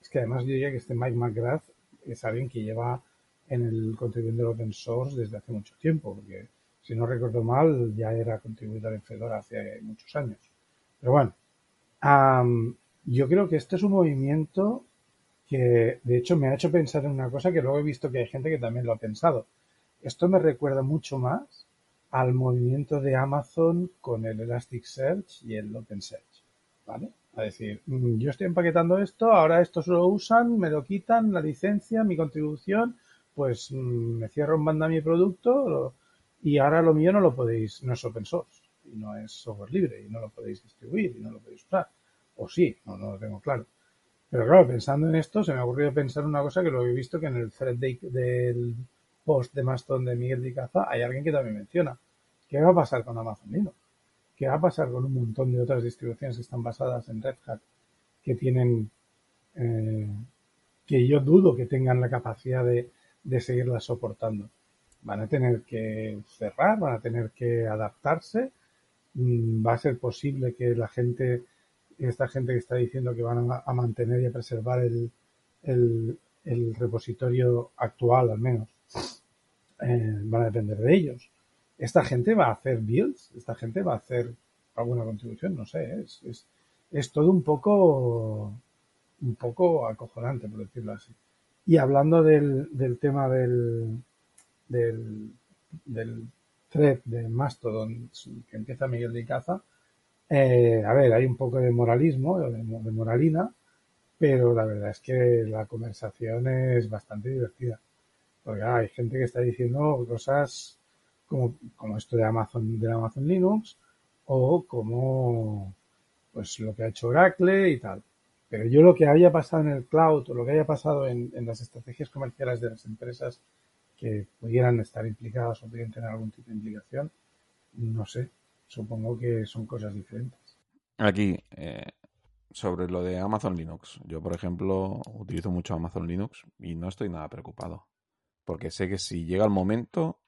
es que además yo diría que este Mike McGrath es alguien que lleva en el contribuidor open source desde hace mucho tiempo, porque si no recuerdo mal ya era contribuidor en Fedora hace muchos años. Pero bueno, yo creo que este es un movimiento que de hecho me ha hecho pensar en una cosa que luego he visto que hay gente que también lo ha pensado. Esto me recuerda mucho más al movimiento de Amazon con el Elasticsearch y el OpenSearch, ¿vale? A decir, yo estoy empaquetando esto, ahora estos lo usan, me lo quitan, la licencia, mi contribución, pues mm, me cierro en banda mi producto y ahora lo mío no lo podéis, no es open source y no es software libre y no lo podéis distribuir y no lo podéis usar. O sí, no, lo tengo claro. Pero claro, pensando en esto, se me ha ocurrido pensar una cosa que lo he visto que en el thread de- del post de Mastodon de Miguel de Caza hay alguien que también menciona. ¿Qué va a pasar con Amazon? ¿Qué va a pasar con un montón de otras distribuciones que están basadas en Red Hat que tienen, eh, que yo dudo que tengan la capacidad de, de seguirlas soportando? Van a tener que cerrar, van a tener que adaptarse. Mm, Va a ser posible que la gente, esta gente que está diciendo que van a, mantener y a preservar el, el, el repositorio actual, al menos, eh, van a depender de ellos. Esta gente va a hacer builds, esta gente va a hacer alguna contribución, no sé, es, es, es todo un poco, un poco acojonante, por decirlo así. Y hablando del, del tema del, del, del thread de Mastodon que empieza Miguel de Icaza, eh, a ver, hay un poco de moralismo, de, de moralina, pero la verdad es que la conversación es bastante divertida. Porque ah, hay gente que está diciendo cosas como, como esto de Amazon, de Amazon Linux, o como pues lo que ha hecho Oracle y tal. Pero yo lo que haya pasado en el cloud o lo que haya pasado en, en las estrategias comerciales de las empresas que pudieran estar implicadas o pudieran tener algún tipo de implicación, no sé. Supongo que son cosas diferentes. Aquí, eh, sobre lo de Amazon Linux. Yo, por ejemplo, utilizo mucho Amazon Linux y no estoy nada preocupado. Porque sé que si llega el momento,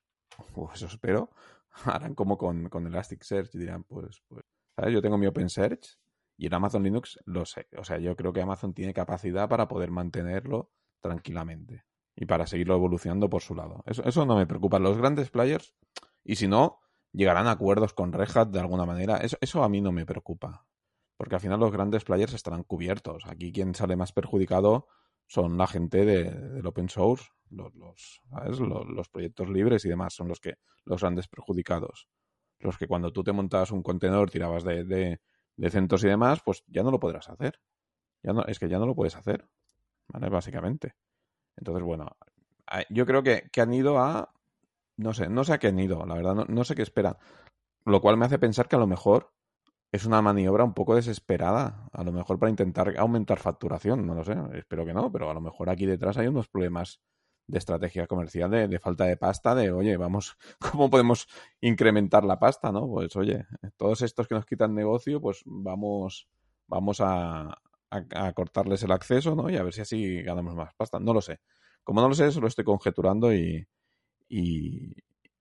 o eso espero, harán como con, con Elasticsearch y dirán, pues, pues, ¿sabes? Yo tengo mi OpenSearch y en Amazon Linux lo sé. O sea, yo creo que Amazon tiene capacidad para poder mantenerlo tranquilamente y para seguirlo evolucionando por su lado. Eso, eso no me preocupa. Los grandes players, y si no, llegarán a acuerdos con Red Hat de alguna manera. Eso, eso a mí no me preocupa. Porque al final los grandes players estarán cubiertos. Aquí quien sale más perjudicado son la gente de, del open source, los, los, ¿sabes? los, proyectos libres y demás, son los que los grandes perjudicados. Los que cuando tú te montabas un contenedor, tirabas de, CentOS y demás, pues ya no lo podrás hacer. Ya no, es que ya no lo puedes hacer. ¿Vale? Básicamente. Entonces, bueno, yo creo que, han ido a. No sé, no sé a qué han ido, la verdad, no, no sé qué esperan. Lo cual me hace pensar que a lo mejor es una maniobra un poco desesperada, a lo mejor para intentar aumentar facturación, no lo sé, espero que no, pero a lo mejor aquí detrás hay unos problemas de estrategia comercial, de, falta de pasta, de oye, vamos, ¿cómo podemos incrementar la pasta? ¿no? Pues oye, todos estos que nos quitan negocio, pues vamos, vamos a, a, a cortarles el acceso, ¿no? Y a ver si así ganamos más pasta. No lo sé. Como no lo sé, solo estoy conjeturando y, y,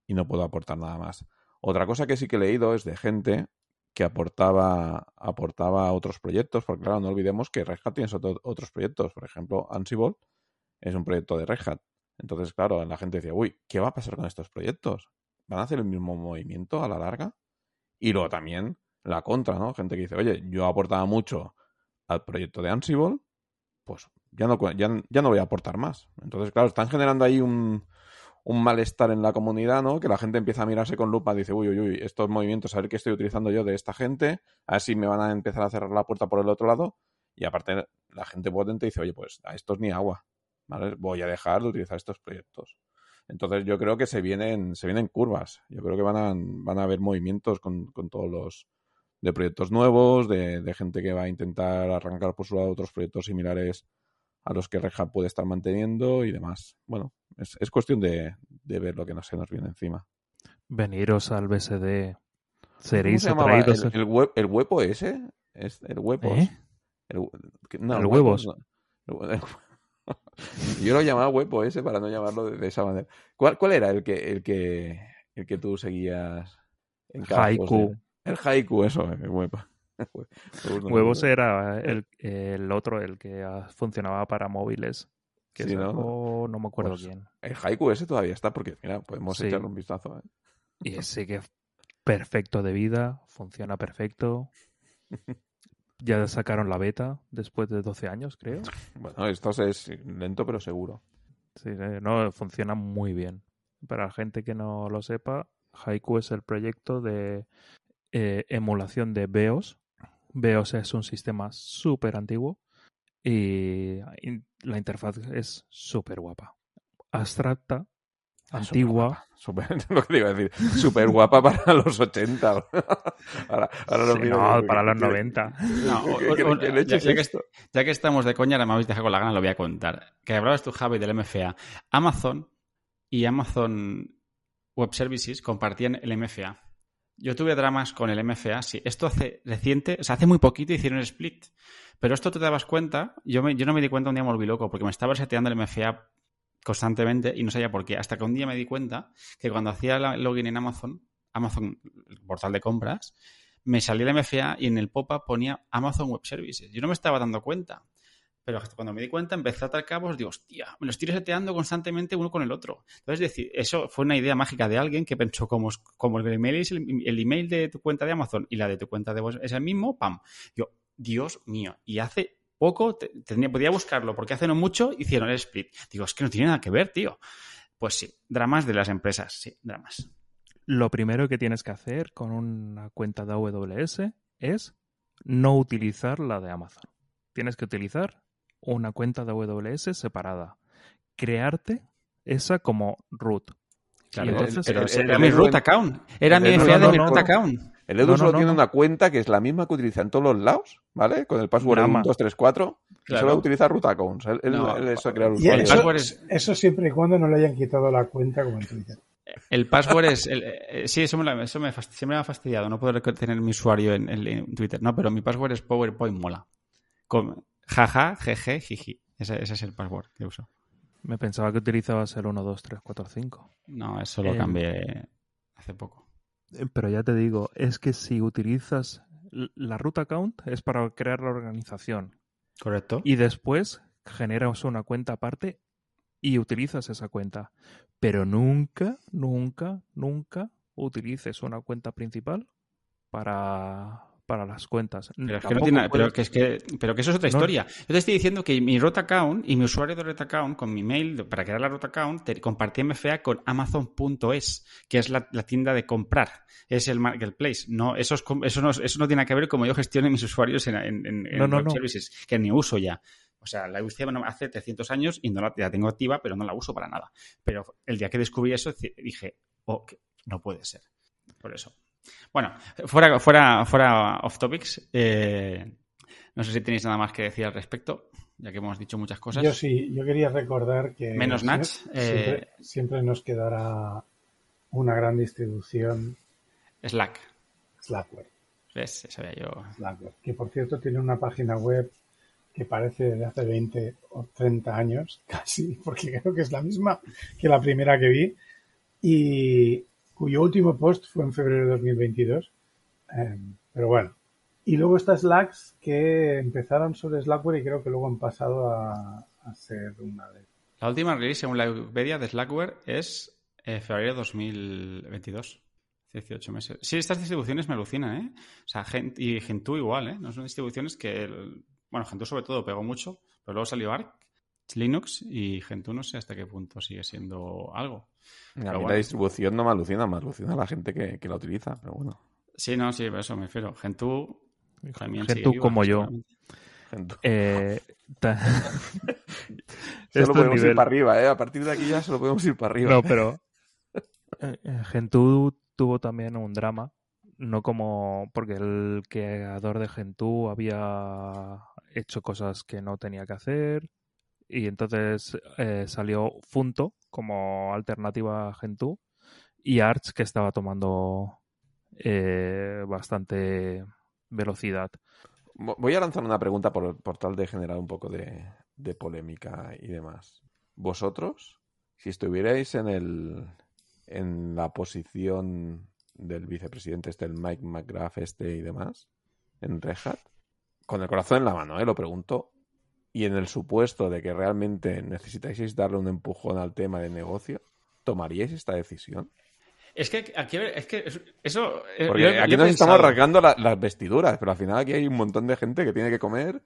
y no puedo aportar nada más. Otra cosa que sí que he leído es de gente que aportaba, aportaba a otros proyectos, porque claro, no olvidemos que Red Hat tiene otros proyectos, por ejemplo, Ansible es un proyecto de Red Hat. Entonces, claro, la gente decía, uy, ¿qué va a pasar con estos proyectos? ¿Van a hacer el mismo movimiento a la larga? Y luego también la contra, ¿no? Gente que dice, oye, yo aportaba mucho al proyecto de Ansible, pues ya no, ya, ya no voy a aportar más. Entonces, claro, están generando ahí un, un malestar en la comunidad, ¿no? Que la gente empieza a mirarse con lupa, dice, uy, uy, uy, estos movimientos, a ver qué estoy utilizando yo de esta gente, a ver si me van a empezar a cerrar la puerta por el otro lado. Y aparte, la gente potente dice, oye, pues a estos ni agua, ¿vale? Voy a dejar de utilizar estos proyectos. Entonces yo creo que se vienen, se vienen curvas. Yo creo que van a, van a haber movimientos con, con todos los de proyectos nuevos, de, de, gente que va a intentar arrancar por su lado otros proyectos similares a los que Red Hat puede estar manteniendo y demás. Bueno, es, es cuestión de, de, ver lo que no se nos viene encima. Veniros al BSD. Seréis se atraídos. El, el, web, ¿El huevo ese? ¿Es el huevos? ¿Eh? El, no, el huevos. No. Yo lo llamaba huevo ese para no llamarlo de, de esa manera. ¿Cuál, ¿Cuál, era el que, el que el que tú seguías en Haiku. De... El haiku, eso, el huevo. Huevos era el, el, otro, el que funcionaba para móviles. Que sí, sacó, ¿no? no me acuerdo pues bien. El haiku ese todavía está porque, mira, podemos Sí. echarle un vistazo. ¿eh? Y ese que perfecto de vida, funciona perfecto. Ya sacaron la beta después de 12 años, creo. Bueno, esto es lento pero seguro. Sí, eh, no, funciona muy bien. Para la gente que no lo sepa, Haiku es el proyecto de eh, emulación de BEOS. BEOS es un sistema súper antiguo y la interfaz es súper guapa. abstracta, antigua. Super, lo que te iba a decir, súper guapa para los 80. ahora, ahora lo Sí, miro no, para los ¿qué- 90. No, ¿Qué- o- qué- o- qué ya, leche es ya que, esto? ya que estamos de coña, ahora me habéis dejado con la gana, lo voy a contar. Que hablabas tú, Javi, del MFA. Amazon y Amazon Web Services compartían el MFA. Yo tuve dramas con el MFA, sí. Esto hace reciente, o sea, hace muy poquito hicieron el split. Pero esto te dabas cuenta, yo, me- yo no me di cuenta un día volví loco, porque me estaba seteando el MFA constantemente y no sabía por qué. Hasta que un día me di cuenta que cuando hacía la- login en Amazon, Amazon, el portal de compras, me salía el MFA y en el pop-up ponía Amazon Web Services. Yo no me estaba dando cuenta. Pero hasta cuando me di cuenta, empecé a atar cabos, digo, hostia, me lo estoy reseteando constantemente uno con el otro. Entonces, decir, eso fue una idea mágica de alguien que pensó como, como el email es el, email de tu cuenta de Amazon y la de tu cuenta de vos es el mismo, pam. Yo, Dios mío. Y hace poco, te- tenía, podía buscarlo, porque hace no mucho hicieron el split. Digo, es que no tiene nada que ver, tío. Pues sí, dramas de las empresas, sí, dramas. Lo primero que tienes que hacer con una cuenta de AWS es no utilizar la de Amazon. Tienes que utilizar una cuenta de AWS separada. Crearte esa como root. Claro, entonces- el- el- era el mi root account. Era el mi en- de mi root no. account. El Edu No, no, solo no, tiene no. una cuenta que es la misma que utiliza en todos los lados, ¿vale? Con el password Drama. 1, 2, 3, 4. Y Claro. solo utiliza root accounts. Él, él- No. él eso crea el Y El usuario. eso, password es- eso siempre y cuando no le hayan quitado la cuenta como en Twitter. El password es. el- eh, sí, eso, me, eso siempre me ha fastidiado, no poder tener mi usuario en, en- en Twitter. No, pero mi password es PowerPoint mola. Con jaja, jeje, jiji. Ese, ese es el password que uso. Me pensaba que utilizabas el 1, 2, 3, 4, 5. No, eso lo Em. cambié hace poco. Eh, Pero ya te digo, es que si utilizas la root account es para crear la organización ¿Correcto? y después generas una cuenta aparte y utilizas esa cuenta. Pero nunca, nunca, nunca utilices una cuenta principal para, para las cuentas. Pero es que no Tampoco tiene nada- pero puedes- que es que, pero que eso es otra No. historia. Yo te estoy diciendo que mi root account y mi usuario de root account con mi mail para crear la root account te compartí MFA con Amazon.es, que es la, la tienda de comprar, es el marketplace. No, eso, es eso, no, eso no tiene que ver como yo gestione mis usuarios en, en, en- No, web no. services, que ni uso ya. O sea, la usé bueno, hace 300 años y no la, la tengo activa, pero no la uso para nada. Pero el día que descubrí eso, dije, oh, no puede ser. Por eso. Bueno, fuera, fuera, fuera off topics, eh, no sé si tenéis nada más que decir al respecto, ya que hemos dicho muchas cosas. Yo sí, yo quería recordar que Menos siempre, Nats, eh, siempre, siempre nos quedará una gran distribución Slack. Slackware, ¿Ves? Sabía yo. Slackware, que por cierto tiene una página web que parece de hace 20 o 30 años, casi, porque creo que es la misma que la primera que vi, y cuyo último post fue en febrero de 2022. Eh, pero bueno. Y luego está Slacks, que empezaron sobre Slackware y creo que luego han pasado a, a ser una de La última release, según la Wikipedia, de Slackware es eh, febrero de 2022. 18 meses. Sí, estas distribuciones me alucinan, ¿eh? O sea, Gent- y Gentoo igual, ¿eh? No son distribuciones que... el- bueno, Gentoo sobre todo pegó mucho, pero luego salió Arc, Linux y Gentoo no sé hasta qué punto sigue siendo algo. A mí la distribución no me alucina, me alucina la gente que, que la utiliza, pero bueno. Sí, no, sí, a eso me refiero. Gentoo también Gentoo viva, como yo. Gente- Eh, ta- Solo podemos nivel- ir para arriba, ¿eh? A partir de aquí ya solo podemos ir para arriba. No, pero eh, eh, Gentoo tuvo también un drama, no como porque el creador de Gentoo había hecho cosas que no tenía que hacer y entonces eh, salió Funto como alternativa a Gentoo y Arch que estaba tomando eh, bastante velocidad. Vo- Voy a lanzar una pregunta por, tal de generar un poco de, polémica y demás. ¿Vosotros, si estuvierais en el en la posición del vicepresidente este, Mike McGrath este y demás, en Red Hat, con el corazón en la mano, ¿eh? lo pregunto, y en el supuesto de que realmente necesitáis darle un empujón al tema de negocio, ¿tomaríais esta decisión? Es que aquí es que eso. eh, Porque yo- aquí yo nos estamos la- las vestiduras, pero al final aquí hay un montón de gente que tiene que comer.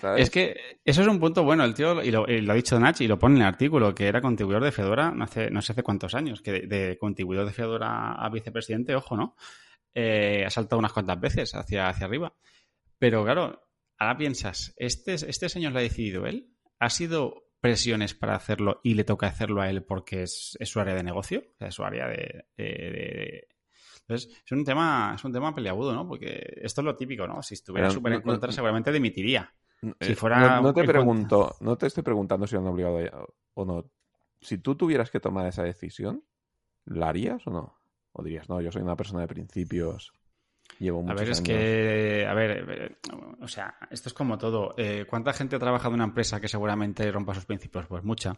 ¿sabes? Es que eso es un punto bueno, el tío, y lo, y lo ha dicho Nach, y lo pone en el artículo, que era contribuidor de Fedora no, hace, no sé hace cuántos años, que de, de contribuidor de Fedora a vicepresidente, ojo, ¿no? Eh, ha saltado unas cuantas veces hacia, hacia arriba. Pero claro, ahora piensas, ¿este, ¿este señor lo ha decidido él? ¿Ha sido presiones para hacerlo y le toca hacerlo a él porque es, su área de negocio, es su área de, Entonces, es un tema, es un tema peleagudo, ¿no? Porque esto es lo típico, ¿no? Si estuviera súper en contra, seguramente dimitiría. Si eh, fuera no, te pregunto, no te estoy preguntando si han obligado o no. Si tú tuvieras que tomar esa decisión, ¿la harías o no? ¿O dirías, no, yo soy una persona de principios, llevo muchos A ver, es que, a ver, eh, o sea, esto es como todo. Eh, ¿Cuánta gente ha trabajado en una empresa que seguramente rompa sus principios? Pues mucha.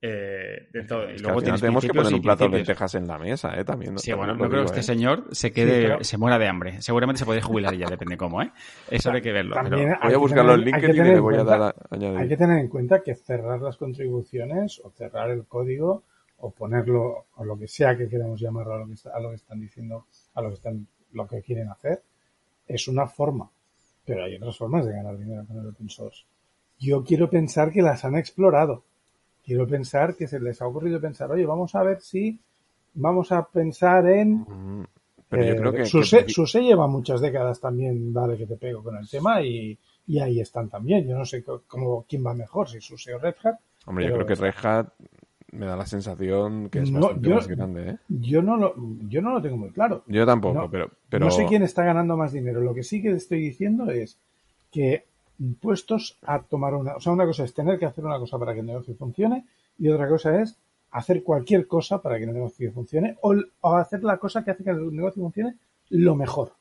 Eh, de todo. y luego tenemos que poner un plato de lentejas en la mesa, ¿eh? También. Sí, bueno, no creo que este señor se quede, se muera de hambre. Seguramente se puede jubilar ya, depende cómo, ¿eh? Eso hay que verlo. Voy a buscar los LinkedIn y le voy a dar a añadir. Hay que tener en cuenta que cerrar las contribuciones o cerrar el código o ponerlo, o lo que sea que queramos llamarlo a lo que, a lo que están diciendo, a lo que están, lo que quieren hacer, es una forma. Pero hay otras formas de ganar dinero con el open source. Yo quiero pensar que las han explorado quiero pensar que se les ha ocurrido pensar, oye, vamos a ver si vamos a pensar en... Pero yo creo eh, que, Suse, lleva muchas décadas también, dale que te pego con el tema y, ahí están también. Yo no sé cómo, quién va mejor, si Suse o Red Hat. Hombre, yo creo que Red Hat me da la sensación que es bastante más grande. ¿eh? Yo, no lo, yo no lo tengo muy claro. Yo tampoco, pero, pero... No sé quién está ganando más dinero. Lo que sí que estoy diciendo es que impuestos a tomar una, o sea, una cosa es tener que hacer una cosa para que el negocio funcione y otra cosa es hacer cualquier cosa para que el negocio funcione o, hacer la cosa que hace que el negocio funcione lo mejor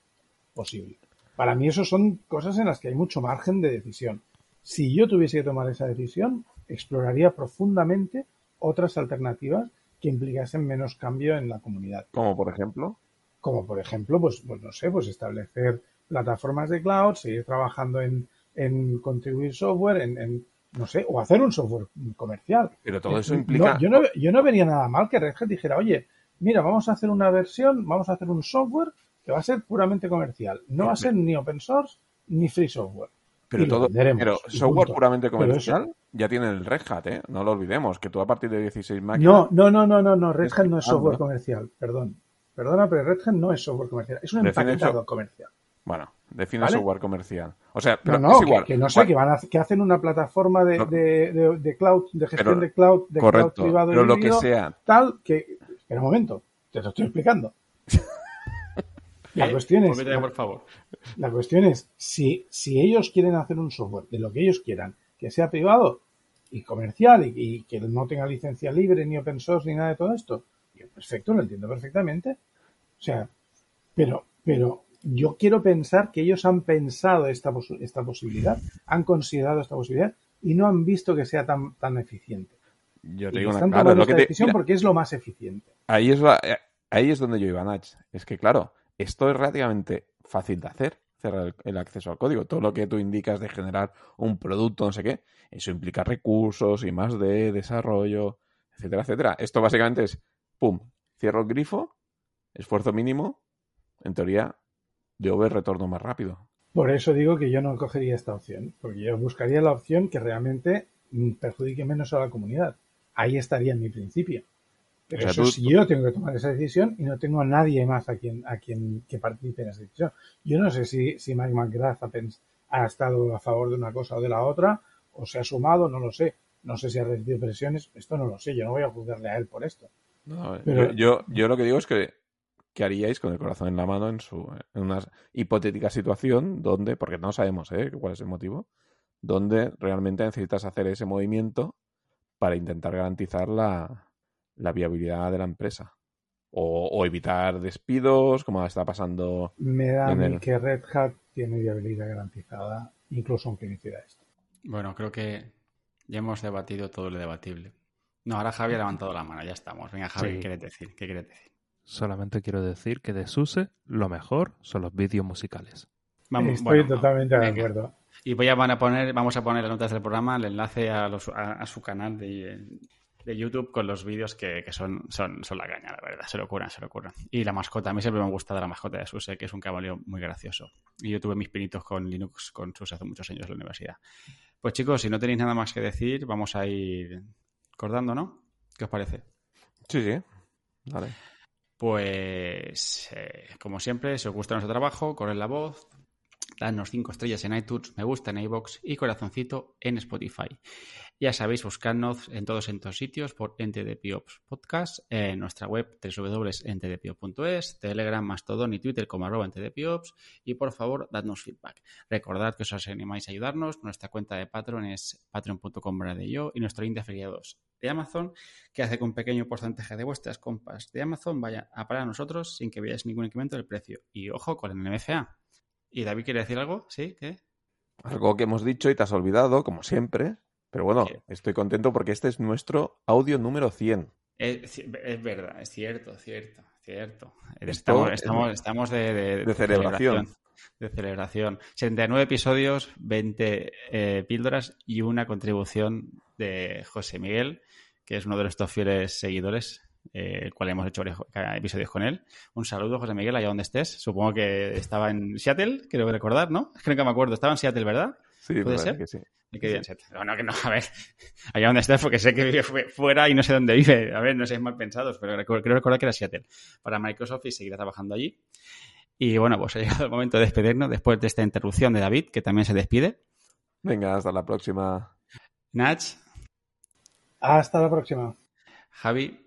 posible. Para mí eso son cosas en las que hay mucho margen de decisión. Si yo tuviese que tomar esa decisión, exploraría profundamente otras alternativas que implicasen menos cambio en la comunidad. Como por ejemplo. Como por ejemplo, pues, pues no sé, pues establecer plataformas de cloud, seguir trabajando en, en contribuir software, en, no sé, o hacer un software comercial. Pero todo eso implica... yo, no, yo no vería nada mal que Red Hat dijera, oye, mira, vamos a hacer una versión, vamos a hacer un software que va a ser puramente comercial. No va a ser ni open source ni free software. Pero todo, pero software puramente comercial ya tiene el Red Hat, ¿eh? No lo olvidemos, que tú a partir de 16 máquinas... No, no, no, no, no, no. Red Hat no es software comercial, perdón. Perdona, pero Red Hat no es software comercial, es un empaquetado comercial. Bueno, define software comercial. O sea, pero no, igual. Que, no sé, que, van a, que hacen una plataforma de, de, de, cloud, de gestión de cloud, de correcto, cloud privado pero lo que sea. Tal que. Espera un momento, te lo estoy explicando. La cuestión es. por favor. La cuestión es, si, si ellos quieren hacer un software de lo que ellos quieran, que sea privado y comercial y, y que no tenga licencia libre, ni open source, ni nada de todo esto, perfecto, lo entiendo perfectamente. O sea, pero, pero yo quiero pensar que ellos han pensado esta, esta posibilidad, han considerado esta posibilidad y no han visto que sea tan, tan eficiente. Yo te digo esta decisión porque es lo más eficiente. Ahí es, ahí es donde yo iba, Nach. Es que, claro, esto es relativamente fácil de hacer, el, acceso al código. Todo lo que tú indicas de generar un producto, no sé qué, eso implica recursos y más de desarrollo, etcétera, etcétera. Esto básicamente es, pum, cierro el grifo, esfuerzo mínimo, en teoría yo ver retorno más rápido. Por eso digo que yo no cogería esta opción, porque yo buscaría la opción que realmente perjudique menos a la comunidad. Ahí estaría mi principio. Pero eso si yo tengo que tomar esa decisión y no tengo a nadie más a quien, a quien que participe en esa decisión. Yo no sé si, si Mike McGrath ha, ha estado a favor de una cosa o de la otra, o se ha sumado, no lo sé. No sé si ha recibido presiones, esto no lo sé, yo no voy a juzgarle a él por esto. Pero, yo, yo lo que digo es que ¿qué haríais con el corazón en la mano en, su, en una hipotética situación donde, porque no sabemos ¿eh? cuál es el motivo, donde realmente necesitas hacer ese movimiento para intentar garantizar la, viabilidad de la empresa? O, evitar despidos, como está pasando. Me da a mí que Red Hat tiene viabilidad garantizada, incluso aunque hiciera esto. Bueno, creo que ya hemos debatido todo lo debatible. No, ahora Javi ha levantado la mano, ya estamos. Venga, Javi, ¿qué quieres decir? ¿Qué quieres decir? Solamente quiero decir que de Suse lo mejor son los vídeos musicales. Vamos, Estoy totalmente de acuerdo. Y voy a, a poner, vamos a poner las notas del programa el enlace a, a, su canal de, YouTube con los vídeos que, son, son, son, la caña, la verdad. Se lo curan, se lo curan. Y la mascota, a mí siempre me ha gustado la mascota de Suse, que es un caballo muy gracioso. Y yo tuve mis pinitos con Linux, con Suse hace muchos años en la universidad. Pues chicos, si no tenéis nada más que decir, vamos a ir acordando, ¿no? ¿Qué os parece? Sí, sí. Vale. Pues, eh, como siempre, si os gusta nuestro trabajo, corred la voz, Danos 5 estrellas en iTunes, me gusta en iBox y corazoncito en Spotify. Ya sabéis, buscarnos en todos estos sitios por NTDPiops Podcast, en nuestra web www.ntdpiops.es, Telegram, Mastodon y Twitter como arroba NTDPiops y por favor, dadnos feedback. Recordad que os animáis a ayudarnos, nuestra cuenta de Patreon es patreon.com de yo y nuestro link de afiliados de Amazon que hace que un pequeño porcentaje de vuestras compras de Amazon vaya a para nosotros sin que veáis ningún incremento del precio. Y ojo con el NMFA. ¿Y David quiere decir algo? ¿Sí? ¿Qué? Algo que hemos dicho y te has olvidado, como siempre. Pero bueno, ¿Qué? estoy contento porque este es nuestro audio número 100. Es, es verdad, es cierto, cierto, cierto. Estamos, es- estamos, estamos de, de- de celebración. De celebración. 79 episodios, 20 eh, píldoras y una contribución de José Miguel, que es uno de nuestros fieles seguidores, eh, el cual hemos hecho varios episodios con él. Un saludo, José Miguel, allá donde estés. Supongo que estaba en Seattle, creo recordar, ¿no? Creo que me acuerdo. Estaba en Seattle, ¿verdad? Sí, ¿Puede ser? que sí. Y que bien, Seattle. No, no, que no, a ver, allá donde estés, porque sé que vive fu- fuera y no sé dónde vive. A ver, no seáis mal pensados, pero creo recordar que era Seattle para Microsoft y seguirá trabajando allí. Y bueno, pues ha llegado el momento de despedirnos después de esta interrupción de David, que también se despide. Venga, hasta la próxima. Nach, Hasta la próxima. Javi